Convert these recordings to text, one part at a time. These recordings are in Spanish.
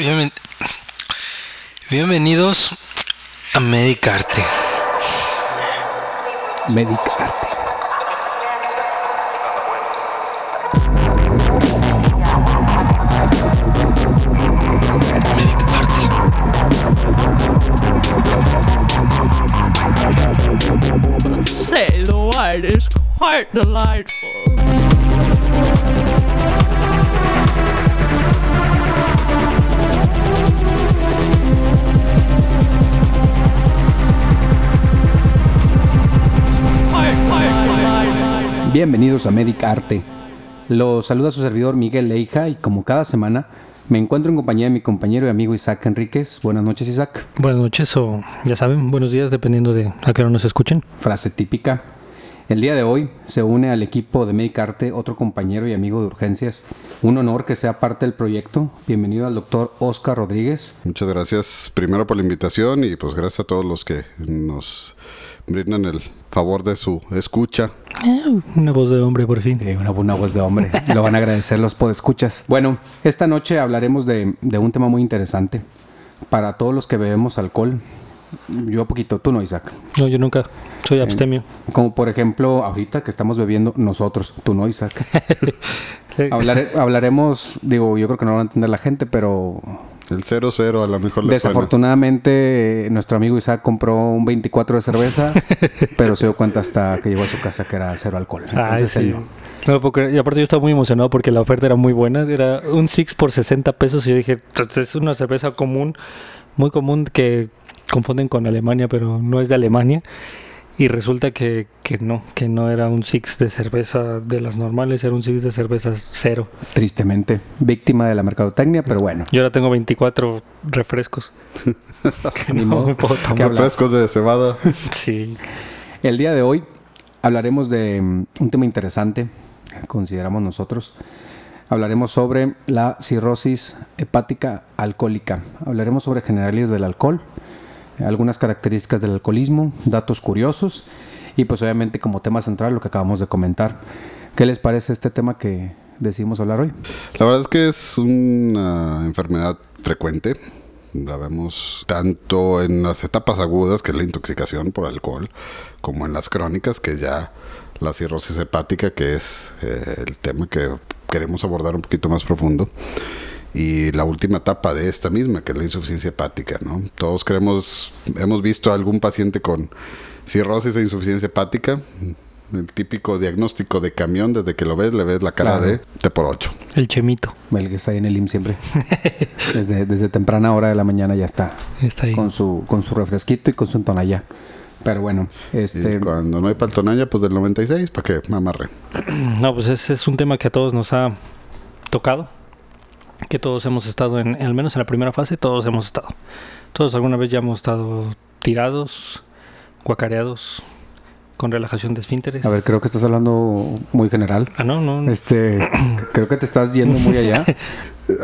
Bienven- Bienvenidos a Medicarte. Medicarte. Medicarte. Say the word is quite delightful. Quite, Bienvenidos a Medicarte. Los saluda su servidor Miguel Leija y como cada semana me encuentro en compañía de mi compañero y amigo Isaac Enríquez. Buenas noches Isaac. Buenas noches o ya saben, buenos días dependiendo de a qué hora nos escuchen. Frase típica. El día de hoy se une al equipo de Medicarte otro compañero y amigo de urgencias. Un honor que sea parte del proyecto. Bienvenido al doctor Oscar Rodríguez. Muchas gracias primero por la invitación y pues gracias a todos los que nos brindan el favor de su escucha. Eh, una voz de hombre por fin. Eh, una buena voz de hombre. Lo van a agradecer los podescuchas. Bueno, esta noche hablaremos de, de un tema muy interesante. Para todos los que bebemos alcohol, yo poquito, tú no, Isaac. No, yo nunca. Soy abstemio. Como por ejemplo, ahorita que estamos bebiendo nosotros, tú no, Isaac. Hablare- hablaremos, digo, yo creo que no lo va a entender la gente, pero El 00 a lo mejor le desafortunadamente nuestro amigo Isaac compró un 24 de cerveza, pero se dio cuenta hasta que llegó a su casa que era cero alcohol. Ay, Entonces él sí. no. No, porque, y aparte yo estaba muy emocionado porque la oferta era muy buena. Era un Six por 60 pesos y yo dije, "Pues, es una cerveza común, muy común que confunden con Alemania, pero no es de Alemania. Y resulta que, que no, que no era un Six de cerveza de las normales, era un Six de cervezas cero. Tristemente, víctima de la mercadotecnia, pero bueno. Yo ahora tengo 24 refrescos. que Ni no modo. me puedo ¿Qué tomar. Refrescos de cebada. Sí. El día de hoy hablaremos de mm, un tema interesante, consideramos nosotros. Hablaremos sobre la cirrosis hepática alcohólica. Hablaremos sobre generalidades del alcohol, algunas características del alcoholismo, datos curiosos y pues obviamente como tema central lo que acabamos de comentar. ¿Qué les parece este tema que decidimos hablar hoy? La verdad es que es una enfermedad frecuente. La vemos tanto en las etapas agudas, que es la intoxicación por alcohol, como en las crónicas, que ya la cirrosis hepática, que es eh, el tema que queremos abordar un poquito más profundo. Y la última etapa de esta misma, que es la insuficiencia hepática, ¿no? Todos queremos, hemos visto a algún paciente con cirrosis e insuficiencia hepática, el típico diagnóstico de camión, desde que lo ves, le ves la cara Claro. de T por 8. El chemito. El que está ahí en el IM siempre. Desde, desde temprana hora de la mañana ya está. Está ahí. Con su, con su refresquito y con su tonalla. Pero bueno, este... Y cuando no hay paltonalla, pues del 96, para que me amarre. No, pues ese es un tema que a todos nos ha tocado. Que todos hemos estado en, al menos en la primera fase, todos hemos estado. Todos alguna vez ya hemos estado tirados, guacareados, con relajación de esfínteres. A ver, creo que estás hablando muy general. Ah, no, no. no. Este, creo que te estás yendo muy allá.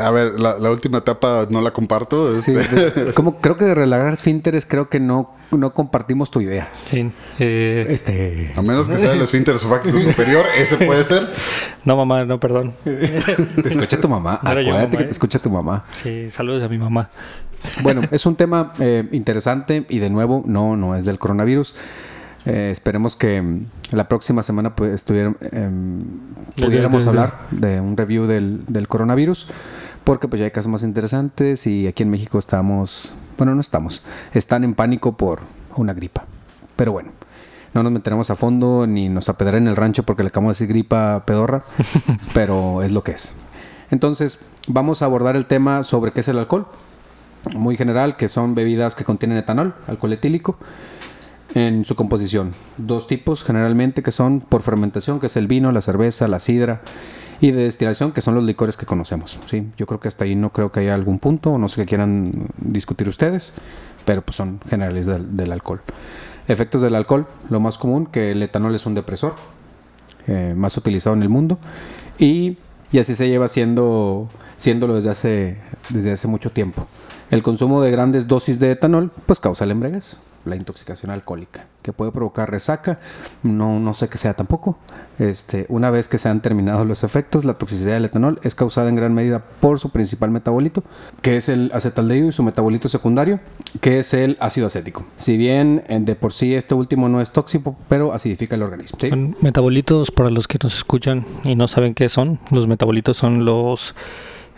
A ver, la, la última etapa no la comparto. Sí, este, de- como creo que de relajar esfínteres crreo que no, no compartimos tu idea. Sí, eh, Este, A menos que sea el esfínter esofágico superior, ese puede ser. no, mamá, no, perdón. te escucha tu mamá. No Acuérdate mamá, que ¿eh? te escucha tu mamá. Sí, saludos a mi mamá. Bueno, es un tema eh, interesante y de nuevo no, no es del coronavirus. Eh, esperemos que mm, la próxima semana pues, estuviera- em, pudiéramos hablar de un review del, del coronavirus, porque pues ya hay casos más interesantes y aquí en México estamos, bueno, no estamos, están en pánico por una gripa. Pero bueno, no nos meteremos a fondo ni nos apedrearán en el rancho porque le acabamos de decir gripa pedorra, pero es lo que es. Entonces, vamos a abordar el tema sobre qué es el alcohol muy general, que son bebidas que contienen etanol, alcohol etílico, en su composición. Dos tipos generalmente que son por fermentación, que es el vino, la cerveza, la sidra, y de destilación, que son los licores que conocemos. ¿sí? Yo creo que hasta ahí no creo que haya algún punto, o no sé qué quieran discutir ustedes, pero pues son generales del, alcohol. Efectos del alcohol, lo más común, que el etanol es un depresor, eh, más utilizado en el mundo, y, y así se lleva siendo, siéndolo desde hace, desde hace mucho tiempo. El consumo de grandes dosis de etanol pues causa la embriaguez. La intoxicación alcohólica, que puede provocar resaca, no, no sé qué sea tampoco. Este, una vez que se han terminado los efectos, la toxicidad del etanol es causada en gran medida por su principal metabolito, que es el acetaldehído y su metabolito secundario, que es el ácido acético. Si bien eh, de por sí este último no es tóxico, pero acidifica el organismo. Metabolitos, para los que nos escuchan y no saben qué son, los metabolitos son los,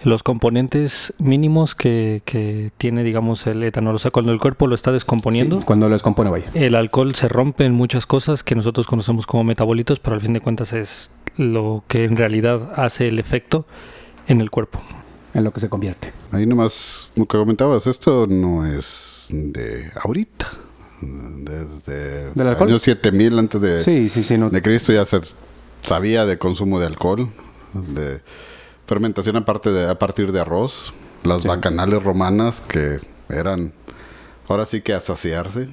los componentes mínimos que, que tiene, digamos, el etanol. O sea, cuando el cuerpo lo está descomponiendo, Sí, cuando lo descompone, vaya. el alcohol se rompe en muchas cosas que nosotros conocemos como metabolitos, pero al fin de cuentas es lo que en realidad hace el efecto en el cuerpo. En lo que se convierte. Ahí nomás, lo que comentabas, esto no es de ahorita. Desde ¿Del alcohol? años 7000 antes de, Sí, sí, sí. No, de Cristo ya se sabía de consumo de alcohol, de fermentación aparte de, a partir de arroz, las Sí. bacanales romanas que eran ahora sí que a saciarse,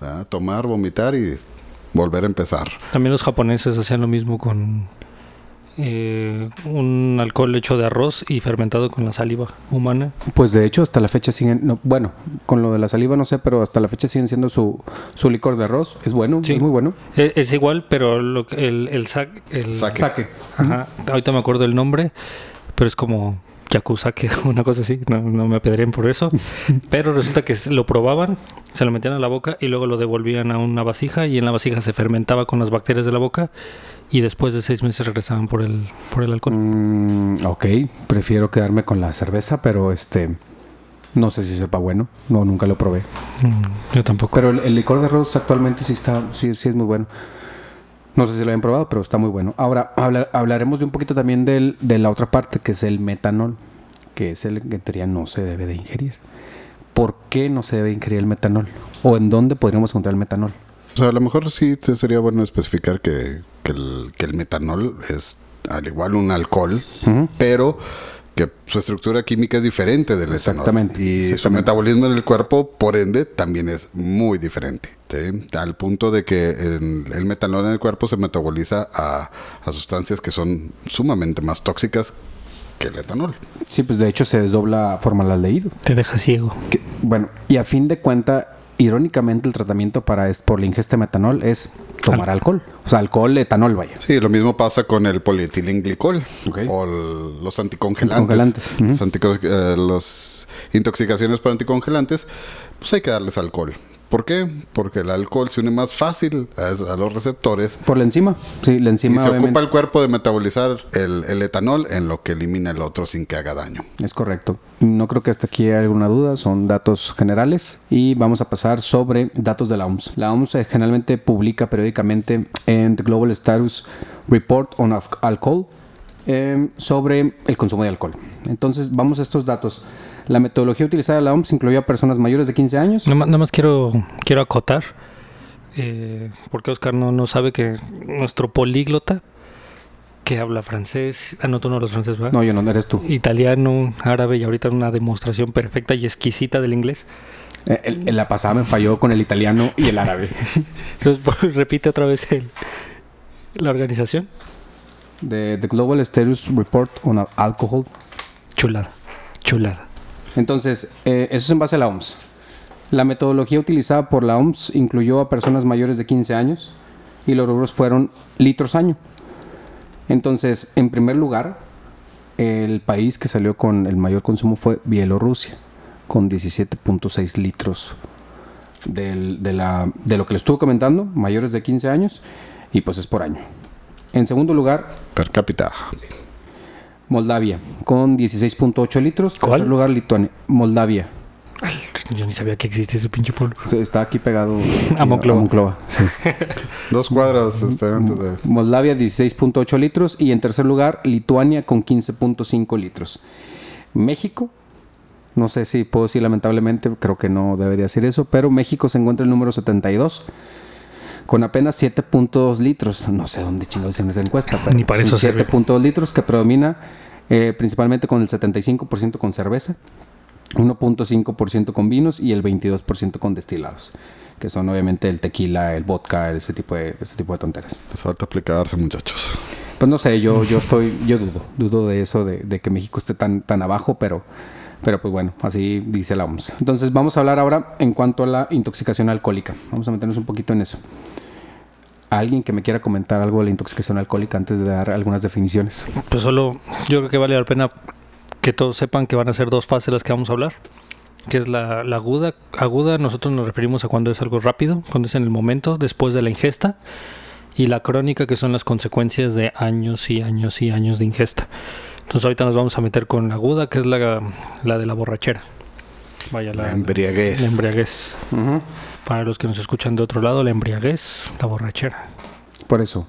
¿verdad? tomar, vomitar y volver a empezar. También los japoneses hacían lo mismo con eh, un alcohol hecho de arroz y fermentado con la saliva humana. Pues de hecho, hasta la fecha siguen. No, bueno, con lo de la saliva no sé, pero hasta la fecha siguen siendo su, su licor de arroz. Es bueno, Sí. es muy bueno. E- Es, igual, pero lo que- el, el, sac- el Sake. Saque. Ajá, ahorita me acuerdo el nombre, pero es como Yakusake, una cosa así, no, no me apedreen por eso. Pero resulta que lo probaban, se lo metían a la boca y luego lo devolvían a una vasija y en la vasija se fermentaba con las bacterias de la boca y después de seis meses regresaban por el, por el alcohol. Mm, ok, prefiero quedarme con la cerveza, pero este. No sé si sepa bueno. No, nunca lo probé. Mm, yo tampoco. Pero el, el licor de arroz actualmente sí está, sí, sí es muy bueno. No sé si lo hayan probado, pero está muy bueno. Ahora habla- hablaremos de un poquito también del, de la otra parte, que es el metanol, que es el que en teoría no se debe de ingerir. ¿Por qué no se debe ingerir el metanol? ¿O en dónde podríamos encontrar el metanol? O sea, a lo mejor sí sería bueno especificar que, que el, que el metanol es al igual un alcohol, pero que su estructura química es diferente del Exactamente, etanol. Y su metabolismo en el cuerpo, por ende, también es muy diferente. ¿sí? Al punto de que el, el metanol en el cuerpo se metaboliza a, a sustancias que son sumamente más tóxicas que el etanol. Sí, pues de hecho se desdobla formaldehído. Te deja ciego. Que- bueno, y a fin de cuenta, irónicamente el tratamiento para es, por la ingesta de metanol es tomar alcohol. O sea, alcohol, etanol, vaya. Sí, lo mismo pasa con el polietilenglicol Ok. o el- los anticongelantes. Los antico- eh, los intoxicaciones por anticongelantes, pues hay que darles alcohol. ¿Por qué? Porque el alcohol se une más fácil a, los receptores Por la enzima. Sí, la y enzima se obviamente. ocupa el cuerpo de metabolizar el, el etanol en lo que elimina el otro sin que haga daño. Es correcto. No creo que hasta aquí haya alguna duda, son datos generales y vamos a pasar sobre datos de la OMS. La OMS eh, generalmente publica periódicamente en The Global Status Report on Al- Alcohol eh, sobre el consumo de alcohol. Entonces vamos a estos datos. La metodología utilizada de la OMS incluyó a personas mayores de 15 años. Nada más, nada más quiero, quiero acotar, eh, porque Oscar no, no sabe que nuestro políglota, que habla francés, ah, no, tú no hablas francés, ¿verdad? No, yo no, eres tú. Italiano, árabe y ahorita una demostración perfecta y exquisita del inglés. Eh, el- en la pasada me falló con el italiano y el árabe. Entonces, repite otra vez el- la organización. De The Global Status Report on Al- Alcohol Chulada, chulada. Entonces, eh, eso es en base a la OMS. La metodología utilizada por la OMS incluyó a personas mayores de 15 años y los rubros fueron litros año. Entonces, en primer lugar, el país que salió con el mayor consumo fue Bielorrusia, con 17.6 litros del- de, la- de lo que le estuvo comentando, mayores de 15 años, y pues es por año. En segundo lugar, Per cápita. Moldavia, con 16.8 litros. ¿Cuál? Tercer lugar, Lituania. Moldavia. Yo ni sabía que existía ese pinche pueblo. Está aquí pegado aquí A Monclova. Monclova, sí. Dos cuadras este, antes de... Moldavia 16.8 litros y en tercer lugar Lituania con 15.5 litros. México, no sé si puedo decir lamentablemente, creo que no debería decir eso, pero México se encuentra en el número 72 con apenas 7.2 litros. No sé dónde chingados en esa encuesta, pero Ni para eso sirve. 7.2 litros que predomina eh, principalmente con el 75% con cerveza, 1.5% con vinos y el 22% con destilados, que son obviamente el tequila, el vodka, ese tipo de, ese tipo de tonteras. Les falta aplicarse, muchachos. Pues no sé, yo, yo estoy, yo dudo, dudo de eso, de, de que México esté tan, tan abajo, pero, Pero pues bueno, así dice la OMS. Entonces vamos a hablar ahora en cuanto a la intoxicación alcohólica. Vamos a meternos un poquito en eso. ¿Alguien que me quiera comentar algo de la intoxicación alcohólica antes de dar algunas definiciones? Pues solo yo creo que vale la pena que todos sepan que van a ser dos fases las que vamos a hablar. Que es la, la aguda. Aguda nosotros nos referimos a cuando es algo rápido, cuando es en el momento, después de la ingesta. Y la crónica, que son las consecuencias de años y años y años de ingesta. Entonces ahorita nos vamos a meter con la aguda, que es la, la de la borrachera. Vaya, la, La embriaguez. La embriaguez. Para los que nos escuchan de otro lado, la embriaguez, la borrachera. Por eso,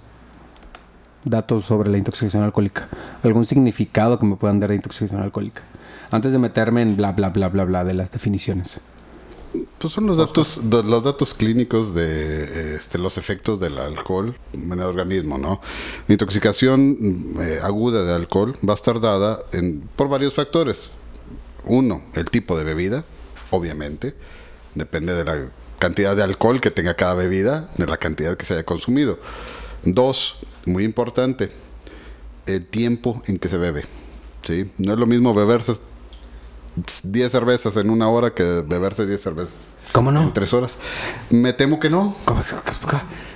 datos sobre la intoxicación alcohólica. ¿Algún significado que me puedan dar de intoxicación alcohólica? Antes de meterme en bla, bla, bla, bla, bla de las definiciones. Pues son los datos, los datos clínicos de este, los efectos del alcohol en el organismo, ¿no? La intoxicación mm, eh, aguda de alcohol va a estar dada en, por varios factores. Uno, el tipo de bebida, obviamente. Depende de la cantidad de alcohol que tenga cada bebida, de la cantidad que se haya consumido. Dos, muy importante, el tiempo en que se bebe. ¿sí? No es lo mismo beberse 10 cervezas en una hora que beberse 10 cervezas ¿Cómo no? en 3 horas. Me temo que no. ¿Cómo?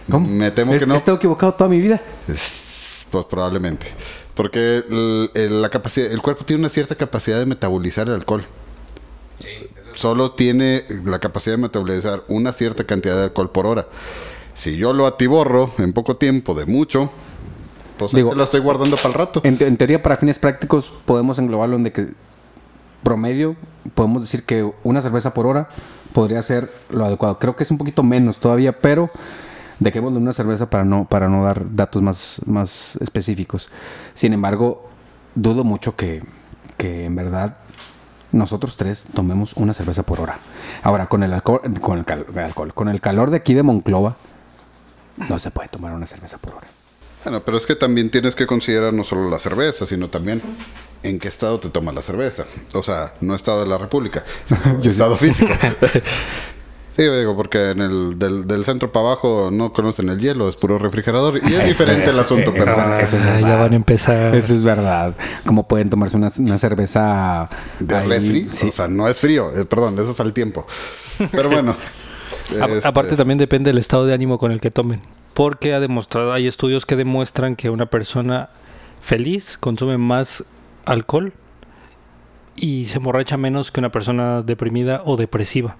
¿Cómo? Me temo ¿He- que no. ¿He estado equivocado toda mi vida? Es- Pues probablemente. Porque el, el- la capacidad, el cuerpo tiene una cierta capacidad de metabolizar el alcohol. Solo tiene la capacidad de metabolizar una cierta cantidad de alcohol por hora. Si yo lo atiborro en poco tiempo, de mucho, pues Digo, la estoy guardando para el rato. En, te- en teoría, para fines prácticos, podemos englobarlo en de que promedio, podemos decir que una cerveza por hora podría ser lo adecuado. Creo que es un poquito menos todavía, pero dejémosle una cerveza para no, para no dar datos más, más específicos. Sin embargo, dudo mucho que, que en verdad nosotros tres tomemos una cerveza por hora. Ahora, con el alcohol, con el, cal- el alcohol, con el calor de aquí de Monclova, no se puede tomar una cerveza por hora. Bueno, pero es que también tienes que considerar no solo la cerveza, sino también en qué estado te tomas la cerveza. O sea, no estado de la República, sino estado físico. Sí, digo, porque en el del, del centro para abajo no conocen el hielo, es puro refrigerador. Y es diferente el asunto, pero bueno. Eso es Ah, ya van a empezar. Eso es verdad. Como pueden tomarse una, una cerveza De ahí? refri, Sí. o sea, no es frío, eh, perdón, eso es al tiempo. Pero bueno. Este, Aparte también depende del estado de ánimo con el que tomen. Porque ha demostrado, hay estudios que demuestran que una persona feliz consume más alcohol y se emborracha menos que una persona deprimida o depresiva.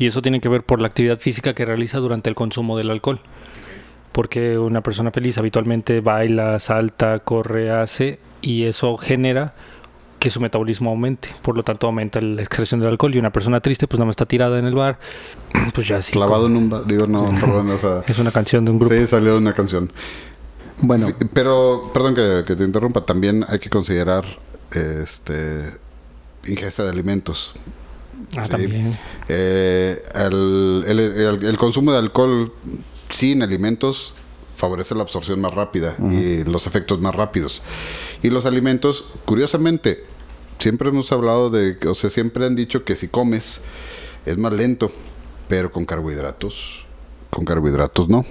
Y eso tiene que ver por la actividad física que realiza durante el consumo del alcohol. Porque una persona feliz habitualmente baila, salta, corre, hace y eso genera que su metabolismo aumente. Por lo tanto aumenta la excreción del alcohol y una persona triste pues nada más está tirada en el bar. Pues ya sí. Clavado en un... ba- Digo, no, perdón, o sea... Es una canción de un grupo. Sí, salió una canción. Bueno, Pero, perdón que, que te interrumpa, también hay que considerar este ingesta de alimentos. Ah, Sí. también. Eh, el, el- el- el consumo de alcohol sin alimentos favorece la absorción más rápida y los efectos más rápidos. Y los alimentos, curiosamente, siempre hemos hablado de, o sea, siempre han dicho que si comes es más lento, pero con carbohidratos, con carbohidratos no.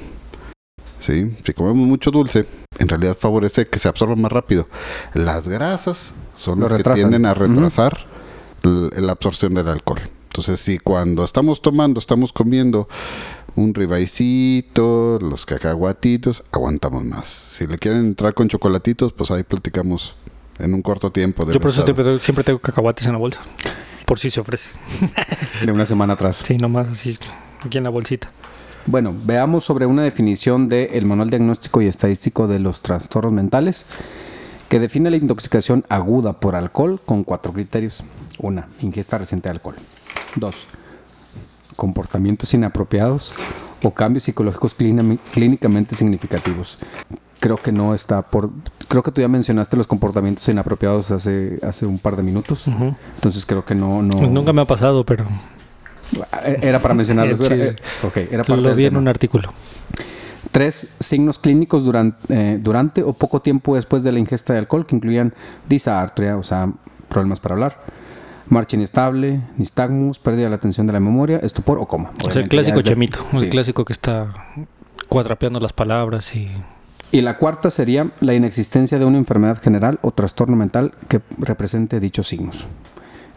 Sí, si comemos mucho dulce, en realidad favorece que se absorba más rápido. Las grasas son Lo las que tienden a retrasar la absorción del alcohol. Entonces, si cuando estamos tomando, estamos comiendo un ribaicito, los cacahuatitos, aguantamos más. Si le quieren entrar con chocolatitos, pues ahí platicamos en un corto tiempo. Yo por eso siempre, siempre tengo cacahuates en la bolsa. Por si se ofrece. de una semana atrás. Sí, nomás así, aquí en la bolsita. Bueno, veamos sobre una definición del Manual Diagnóstico y Estadístico de los Trastornos Mentales, que define la intoxicación aguda por alcohol con cuatro criterios. Una, ingesta reciente de alcohol. Dos, comportamientos inapropiados o cambios psicológicos clínicamente- significativos. Creo que no está por... Creo que tú ya mencionaste los comportamientos inapropiados hace, hace un par de minutos. Entonces creo que no... no Pues nunca me ha pasado, pero Era para mencionarlos. Sí. Era, eh, era parte lo vi en un artículo. Tres signos clínicos durante, eh, durante o poco tiempo después de la ingesta de alcohol que incluían disartria, o sea, problemas para hablar, marcha inestable, nistagmus, pérdida de la atención de la memoria, estupor o coma. O sea, el clásico de- chemito. sí. El clásico que está cuadrapeando las palabras y... Y la cuarta sería la inexistencia de una enfermedad general o trastorno mental que represente dichos signos.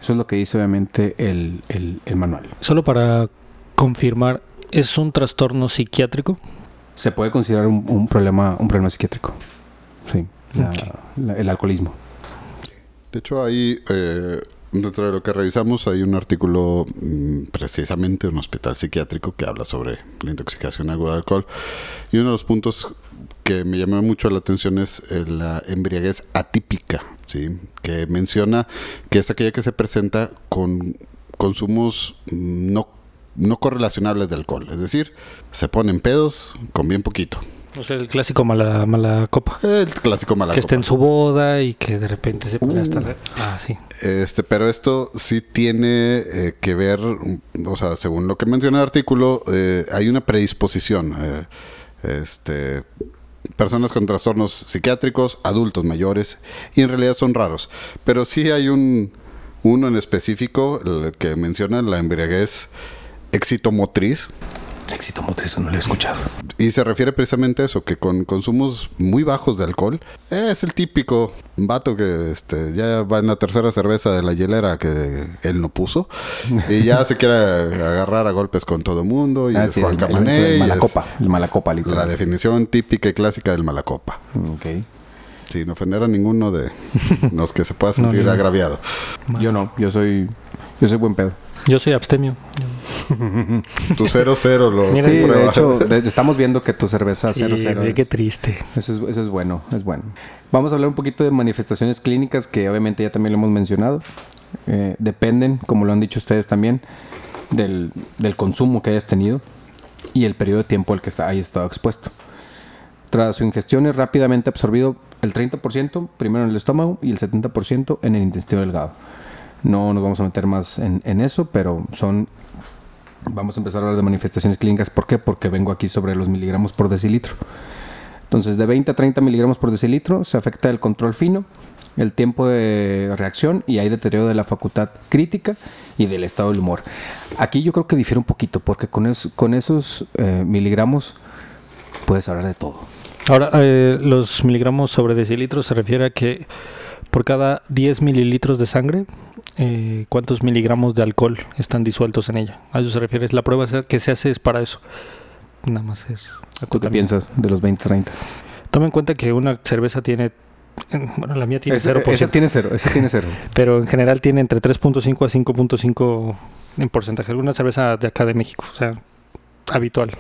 Eso es lo que dice obviamente el, el- el manual. Solo para confirmar, ¿es un trastorno psiquiátrico? Se puede considerar un, un problema, un problema psiquiátrico. Sí, la- Ok. la- el alcoholismo. De hecho, ahí, eh, dentro de lo que revisamos, hay un artículo mm, precisamente de un hospital psiquiátrico que habla sobre la intoxicación aguda de alcohol. Y uno de los puntos que me llamó mucho la atención es eh, la embriaguez atípica, ¿sí? que menciona que es aquella que se presenta con consumos mm, no, no correlacionables de alcohol. Es decir, se ponen pedos con bien poquito. O sea, el clásico mala, mala copa. El clásico mala que está copa. en su boda y que de repente se pone Uh. hasta... la- Ah, sí. Este, pero esto sí tiene eh, que ver, o sea, según lo que menciona el artículo, eh, hay una predisposición. eh, este, personas con trastornos psiquiátricos, adultos mayores, y en realidad son raros. Pero sí hay un uno en específico el que menciona la embriaguez excitomotriz. Éxito motriz, no lo he escuchado. Y se refiere precisamente a eso, que con consumos muy bajos de alcohol, es el típico vato que este, ya va en la tercera cerveza de la hielera que él no puso, y ya se quiere agarrar a golpes con todo el mundo, y Ah, es sí, Juan el, el- Camané, el y malacopa. El malacopa, literal. la definición típica y clásica del malacopa. Ok. Sin ofender a ninguno de los que se pueda sentir No, no. agraviado. Yo no, yo soy, yo soy buen pedo. Yo soy abstemio. Tu 0-0 lo Mira, Sí, de hecho, de hecho, estamos viendo que tu cerveza Sí, 00 güey, es- qué triste. Eso es, eso es bueno, es bueno. Vamos a hablar un poquito de manifestaciones clínicas que obviamente ya también lo hemos mencionado. Eh, dependen, como lo han dicho ustedes también, del, del consumo que hayas tenido y el periodo de tiempo al que está, hayas estado expuesto. Tras su ingestión es rápidamente absorbido el 30% primero en el estómago y el 70% en el intestino delgado. No nos vamos a meter más en, en eso, pero son... Vamos a empezar a hablar de manifestaciones clínicas. ¿Por qué? Porque vengo aquí sobre los miligramos por decilitro. Entonces, de 20 a 30 miligramos por decilitro se afecta el control fino, el tiempo de reacción y hay deterioro de la facultad crítica y del estado del humor. Aquí yo creo que difiere un poquito porque con, es- con esos eh, miligramos puedes hablar de todo. Ahora, eh, los miligramos sobre decilitro se refiere a que por cada 10 mililitros de sangre, eh, ¿cuántos miligramos de alcohol están disueltos en ella? A eso se refiere. La prueba que se hace es para eso. Nada más es. ¿Tú qué piensas de los 20-30? Toma en cuenta que una cerveza tiene. Bueno, la mía tiene Ese, 0%, ese tiene cero, ese tiene cero. pero en general tiene entre 3.5 a 5.5 en porcentaje. Alguna cerveza de acá de México, o sea, habitual.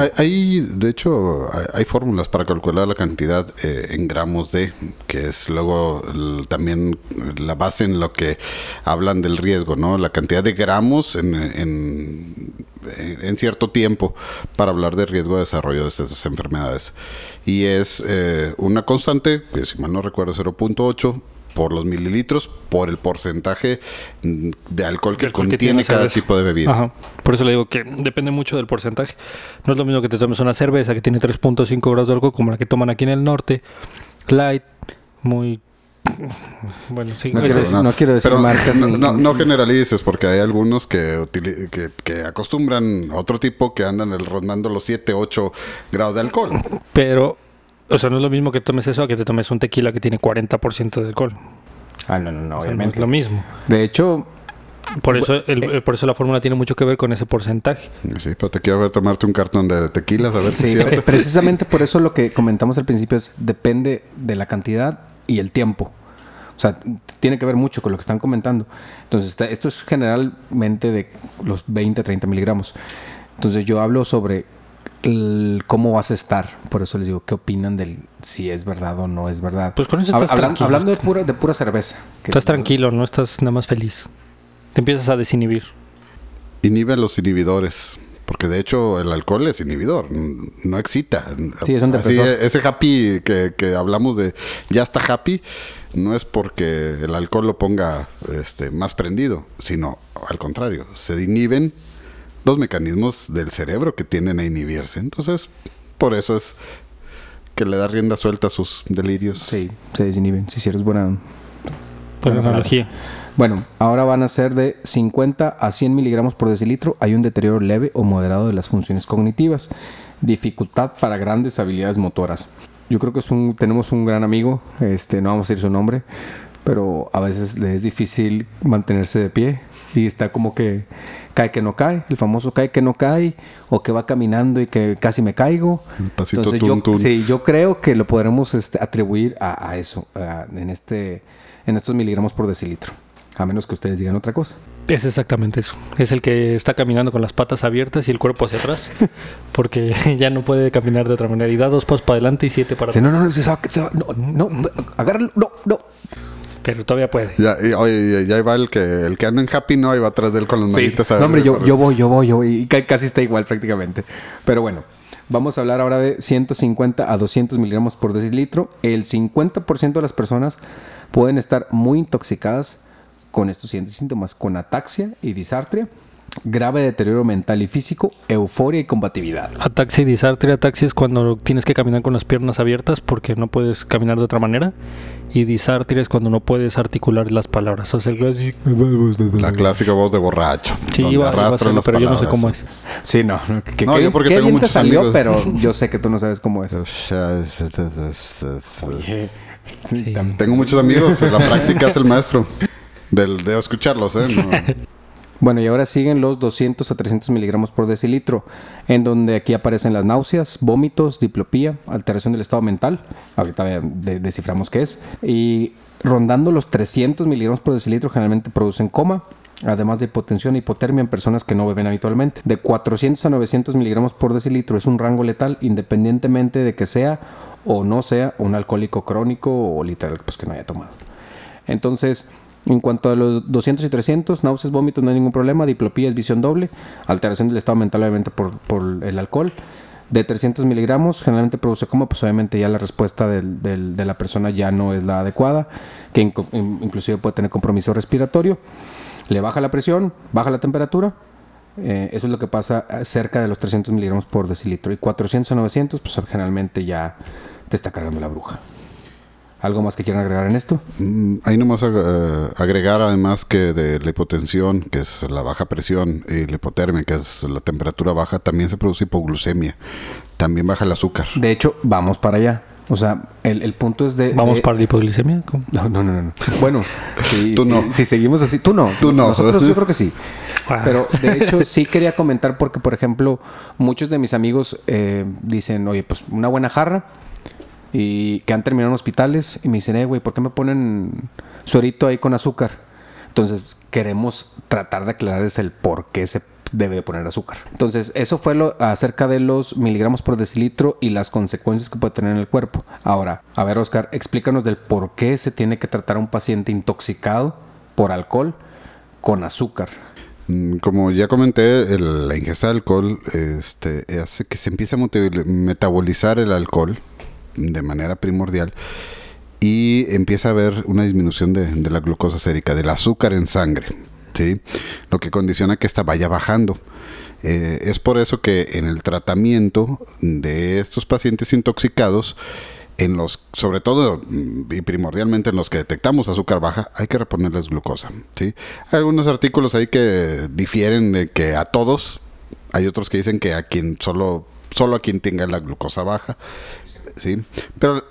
Hay, hay- de hecho, hay, fórmulas para calcular la cantidad eh, en gramos de, que es luego también la base en lo que hablan del riesgo, ¿no? La cantidad de gramos en, en, en cierto tiempo para hablar de riesgo de desarrollo de estas enfermedades. Y es eh, una constante, que si mal no recuerdo, 0.8 por los mililitros por el porcentaje de alcohol que alcohol contiene cada cerveza. tipo de bebida. Ajá. Por eso le digo que depende mucho del porcentaje. No es lo mismo que te tomes una cerveza que tiene 3.5 grados de alcohol como la que toman aquí en el norte. Light, muy... Bueno, sí. No quiero es- decir- no quiero decir pero marcas no, ni- no- no generalices porque hay algunos que, que, que acostumbran a otro tipo que andan el, rondando los 7, 8 grados de alcohol. Pero, o sea, no es lo mismo que tomes eso a que te tomes un tequila que tiene 40% de alcohol. Ah, no, no, no, O sea, no obviamente. es lo mismo. De hecho, Por eso, el- el- por eso la fórmula tiene mucho que ver con ese porcentaje. Sí, pero te quiero ver tomarte un cartón de tequilas a ver si Sí, es cierto. pre- precisamente por eso lo que comentamos al principio es depende de la cantidad y el tiempo. O sea, tiene que ver mucho con lo que están comentando. Entonces, esto es generalmente de los 20, 30 miligramos. Entonces, yo hablo sobre el cómo vas a estar. Por eso les digo, ¿qué opinan del si es verdad o no es verdad? Pues con eso estás tranquilo. hablando de pura, de pura cerveza. que- Estás tranquilo, no estás nada más feliz. Te empiezas a desinhibir. Inhibe los inhibidores. Porque de hecho el alcohol es inhibidor, no excita. Sí, es un Así, ese happy que, que hablamos de ya está happy, no es porque el alcohol lo ponga este, más prendido, sino al contrario, se inhiben los mecanismos del cerebro que tienden a inhibirse. Entonces, por eso es que le da rienda suelta a sus delirios. Sí, se desinhiben. Si hicieras buena, Por Buena analogía. Bueno, ahora van a ser de 50 a 100 miligramos por decilitro. Hay un deterioro leve o moderado de las funciones cognitivas. Dificultad para grandes habilidades motoras. Yo creo que es un, tenemos un gran amigo, este, no vamos a decir su nombre, pero a veces le es difícil mantenerse de pie y está como que cae que no cae, el famoso cae que no cae, o que va caminando y que casi me caigo. El pasito Entonces tun, yo, tun. sí, yo creo que lo podremos este, atribuir a, a eso, a- en, este, en estos miligramos por decilitro, a menos que ustedes digan otra cosa. Es exactamente eso. Es el que está caminando con las patas abiertas y el cuerpo hacia atrás. Porque ya no puede caminar de otra manera. Y da dos pasos para adelante y siete para Sí, atrás. no, no, no, se va, se va, no, no, agárralo, no, no. Pero todavía puede. Ya, y, oye, ya va el que, el que anda en Happy, ¿no? Ahí va atrás de él con las manitas. a No, hombre, yo, yo voy, yo voy, yo voy. Y ca- casi está igual prácticamente. Pero bueno, vamos a hablar ahora de 150 a 200 miligramos por decilitro. El 50% de las personas pueden estar muy intoxicadas con estos siguientes síntomas: con ataxia y disartria, grave deterioro mental y físico, euforia y combatividad. Ataxia y disartria. Ataxia es cuando tienes que caminar con las piernas abiertas porque no puedes caminar de otra manera. Y disartria es cuando no puedes articular las palabras. O sea, el clásico- La clásica voz de borracho. Sí, iba, iba a hacerlo, pero yo no sé cómo es. Sí, no. no, que, No, que- yo porque qué tengo bien te muchos salió, amigos. pero yo sé que tú no sabes cómo es. Sí. También. Tengo muchos amigos. La práctica es el maestro. Del, de escucharlos, ¿eh? No. Bueno, y ahora siguen los 200 a 300 miligramos por decilitro, en donde aquí aparecen las náuseas, vómitos, diplopía, alteración del estado mental. Ahorita de- de- desciframos qué es. Y rondando los 300 miligramos por decilitro, generalmente producen coma, además de hipotensión e hipotermia en personas que no beben habitualmente. De 400 a 900 miligramos por decilitro es un rango letal, independientemente de que sea o no sea un alcohólico crónico o literal, pues que no haya tomado. Entonces, en cuanto a los 200 y 300, náuseas, vómitos, no hay ningún problema. Diplopía es visión doble. Alteración del estado mental, obviamente, por, el alcohol. De 300 miligramos, generalmente produce coma, pues obviamente ya la respuesta del- de la persona ya no es la adecuada, que inclusive puede tener compromiso respiratorio. Le baja la presión, baja la temperatura. Eh, eso es lo que pasa eh, cerca de los 300 miligramos por decilitro. Y 400 a 900, pues generalmente ya te está cargando la bruja. ¿Algo más que quieran agregar en esto? Mm, Ahí nomás ag- eh, agregar además que de la hipotensión, que es la baja presión, y la hipotermia, que es la temperatura baja, también se produce hipoglucemia. También baja el azúcar. De hecho, vamos para allá. O sea, el, el punto es de... Vamos de- para la hipoglicemia. ¿Cómo? No, no, no, no. Bueno, si, Tú no. si seguimos así, tú no. Tú no. Nosotros yo creo que sí. Ah. Pero de hecho sí quería comentar porque, por ejemplo, muchos de mis amigos eh, dicen, oye, pues una buena jarra y que han terminado en hospitales y me dicen, eh, güey, ¿por qué me ponen suerito ahí con azúcar? Entonces queremos tratar de aclararles el por qué se debe de poner azúcar. Entonces eso fue lo acerca de los miligramos por decilitro y las consecuencias que puede tener en el cuerpo. Ahora, a ver Oscar, explícanos del por qué se tiene que tratar a un paciente intoxicado por alcohol con azúcar. Mm, Como ya comenté, el- la ingesta de alcohol este, hace que se empiece a metabolizar el alcohol de manera primordial y empieza a haber una disminución de, la glucosa sérica, del azúcar en sangre, ¿sí? lo que condiciona que esta vaya bajando. Eh, es por eso que en el tratamiento de estos pacientes intoxicados, en los, sobre todo y primordialmente en los que detectamos azúcar baja, hay que reponerles glucosa. ¿sí? Hay algunos artículos ahí que difieren de que a todos, hay otros que dicen que a quien solo, solo a quien tenga la glucosa baja. ¿Sí? Pero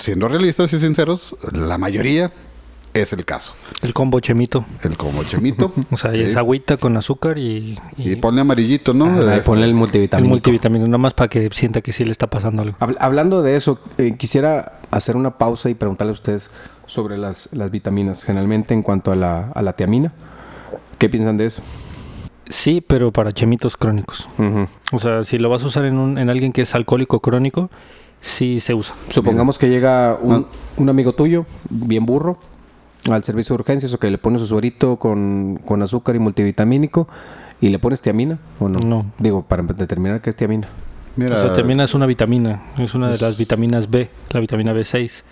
siendo realistas y sinceros, la mayoría es el caso. El combo chemito. El como chemito. O sea, ¿sí? es agüita con azúcar y, y, Y ponle amarillito, ¿no? Ahí Este, ponle el el multivitamínico. multivitamina, nada más para que sienta que sí le está pasando algo. Habl- Hablando de eso, eh, quisiera hacer una pausa y preguntarle a ustedes sobre las, las vitaminas, generalmente en cuanto a la, a la tiamina. ¿Qué piensan de eso? Sí, pero para chemitos crónicos. O sea, si lo vas a usar en, un, en alguien que es alcohólico crónico, sí se usa. Supongamos que llega un, Ah. un amigo tuyo, bien burro, al servicio de urgencias o que le pones su suerito con, con azúcar y multivitamínico y le pones tiamina o no? No. Digo, para determinar qué es tiamina. Mira, O sea, tiamina es una vitamina. Es una de las vitaminas B, la vitamina B6.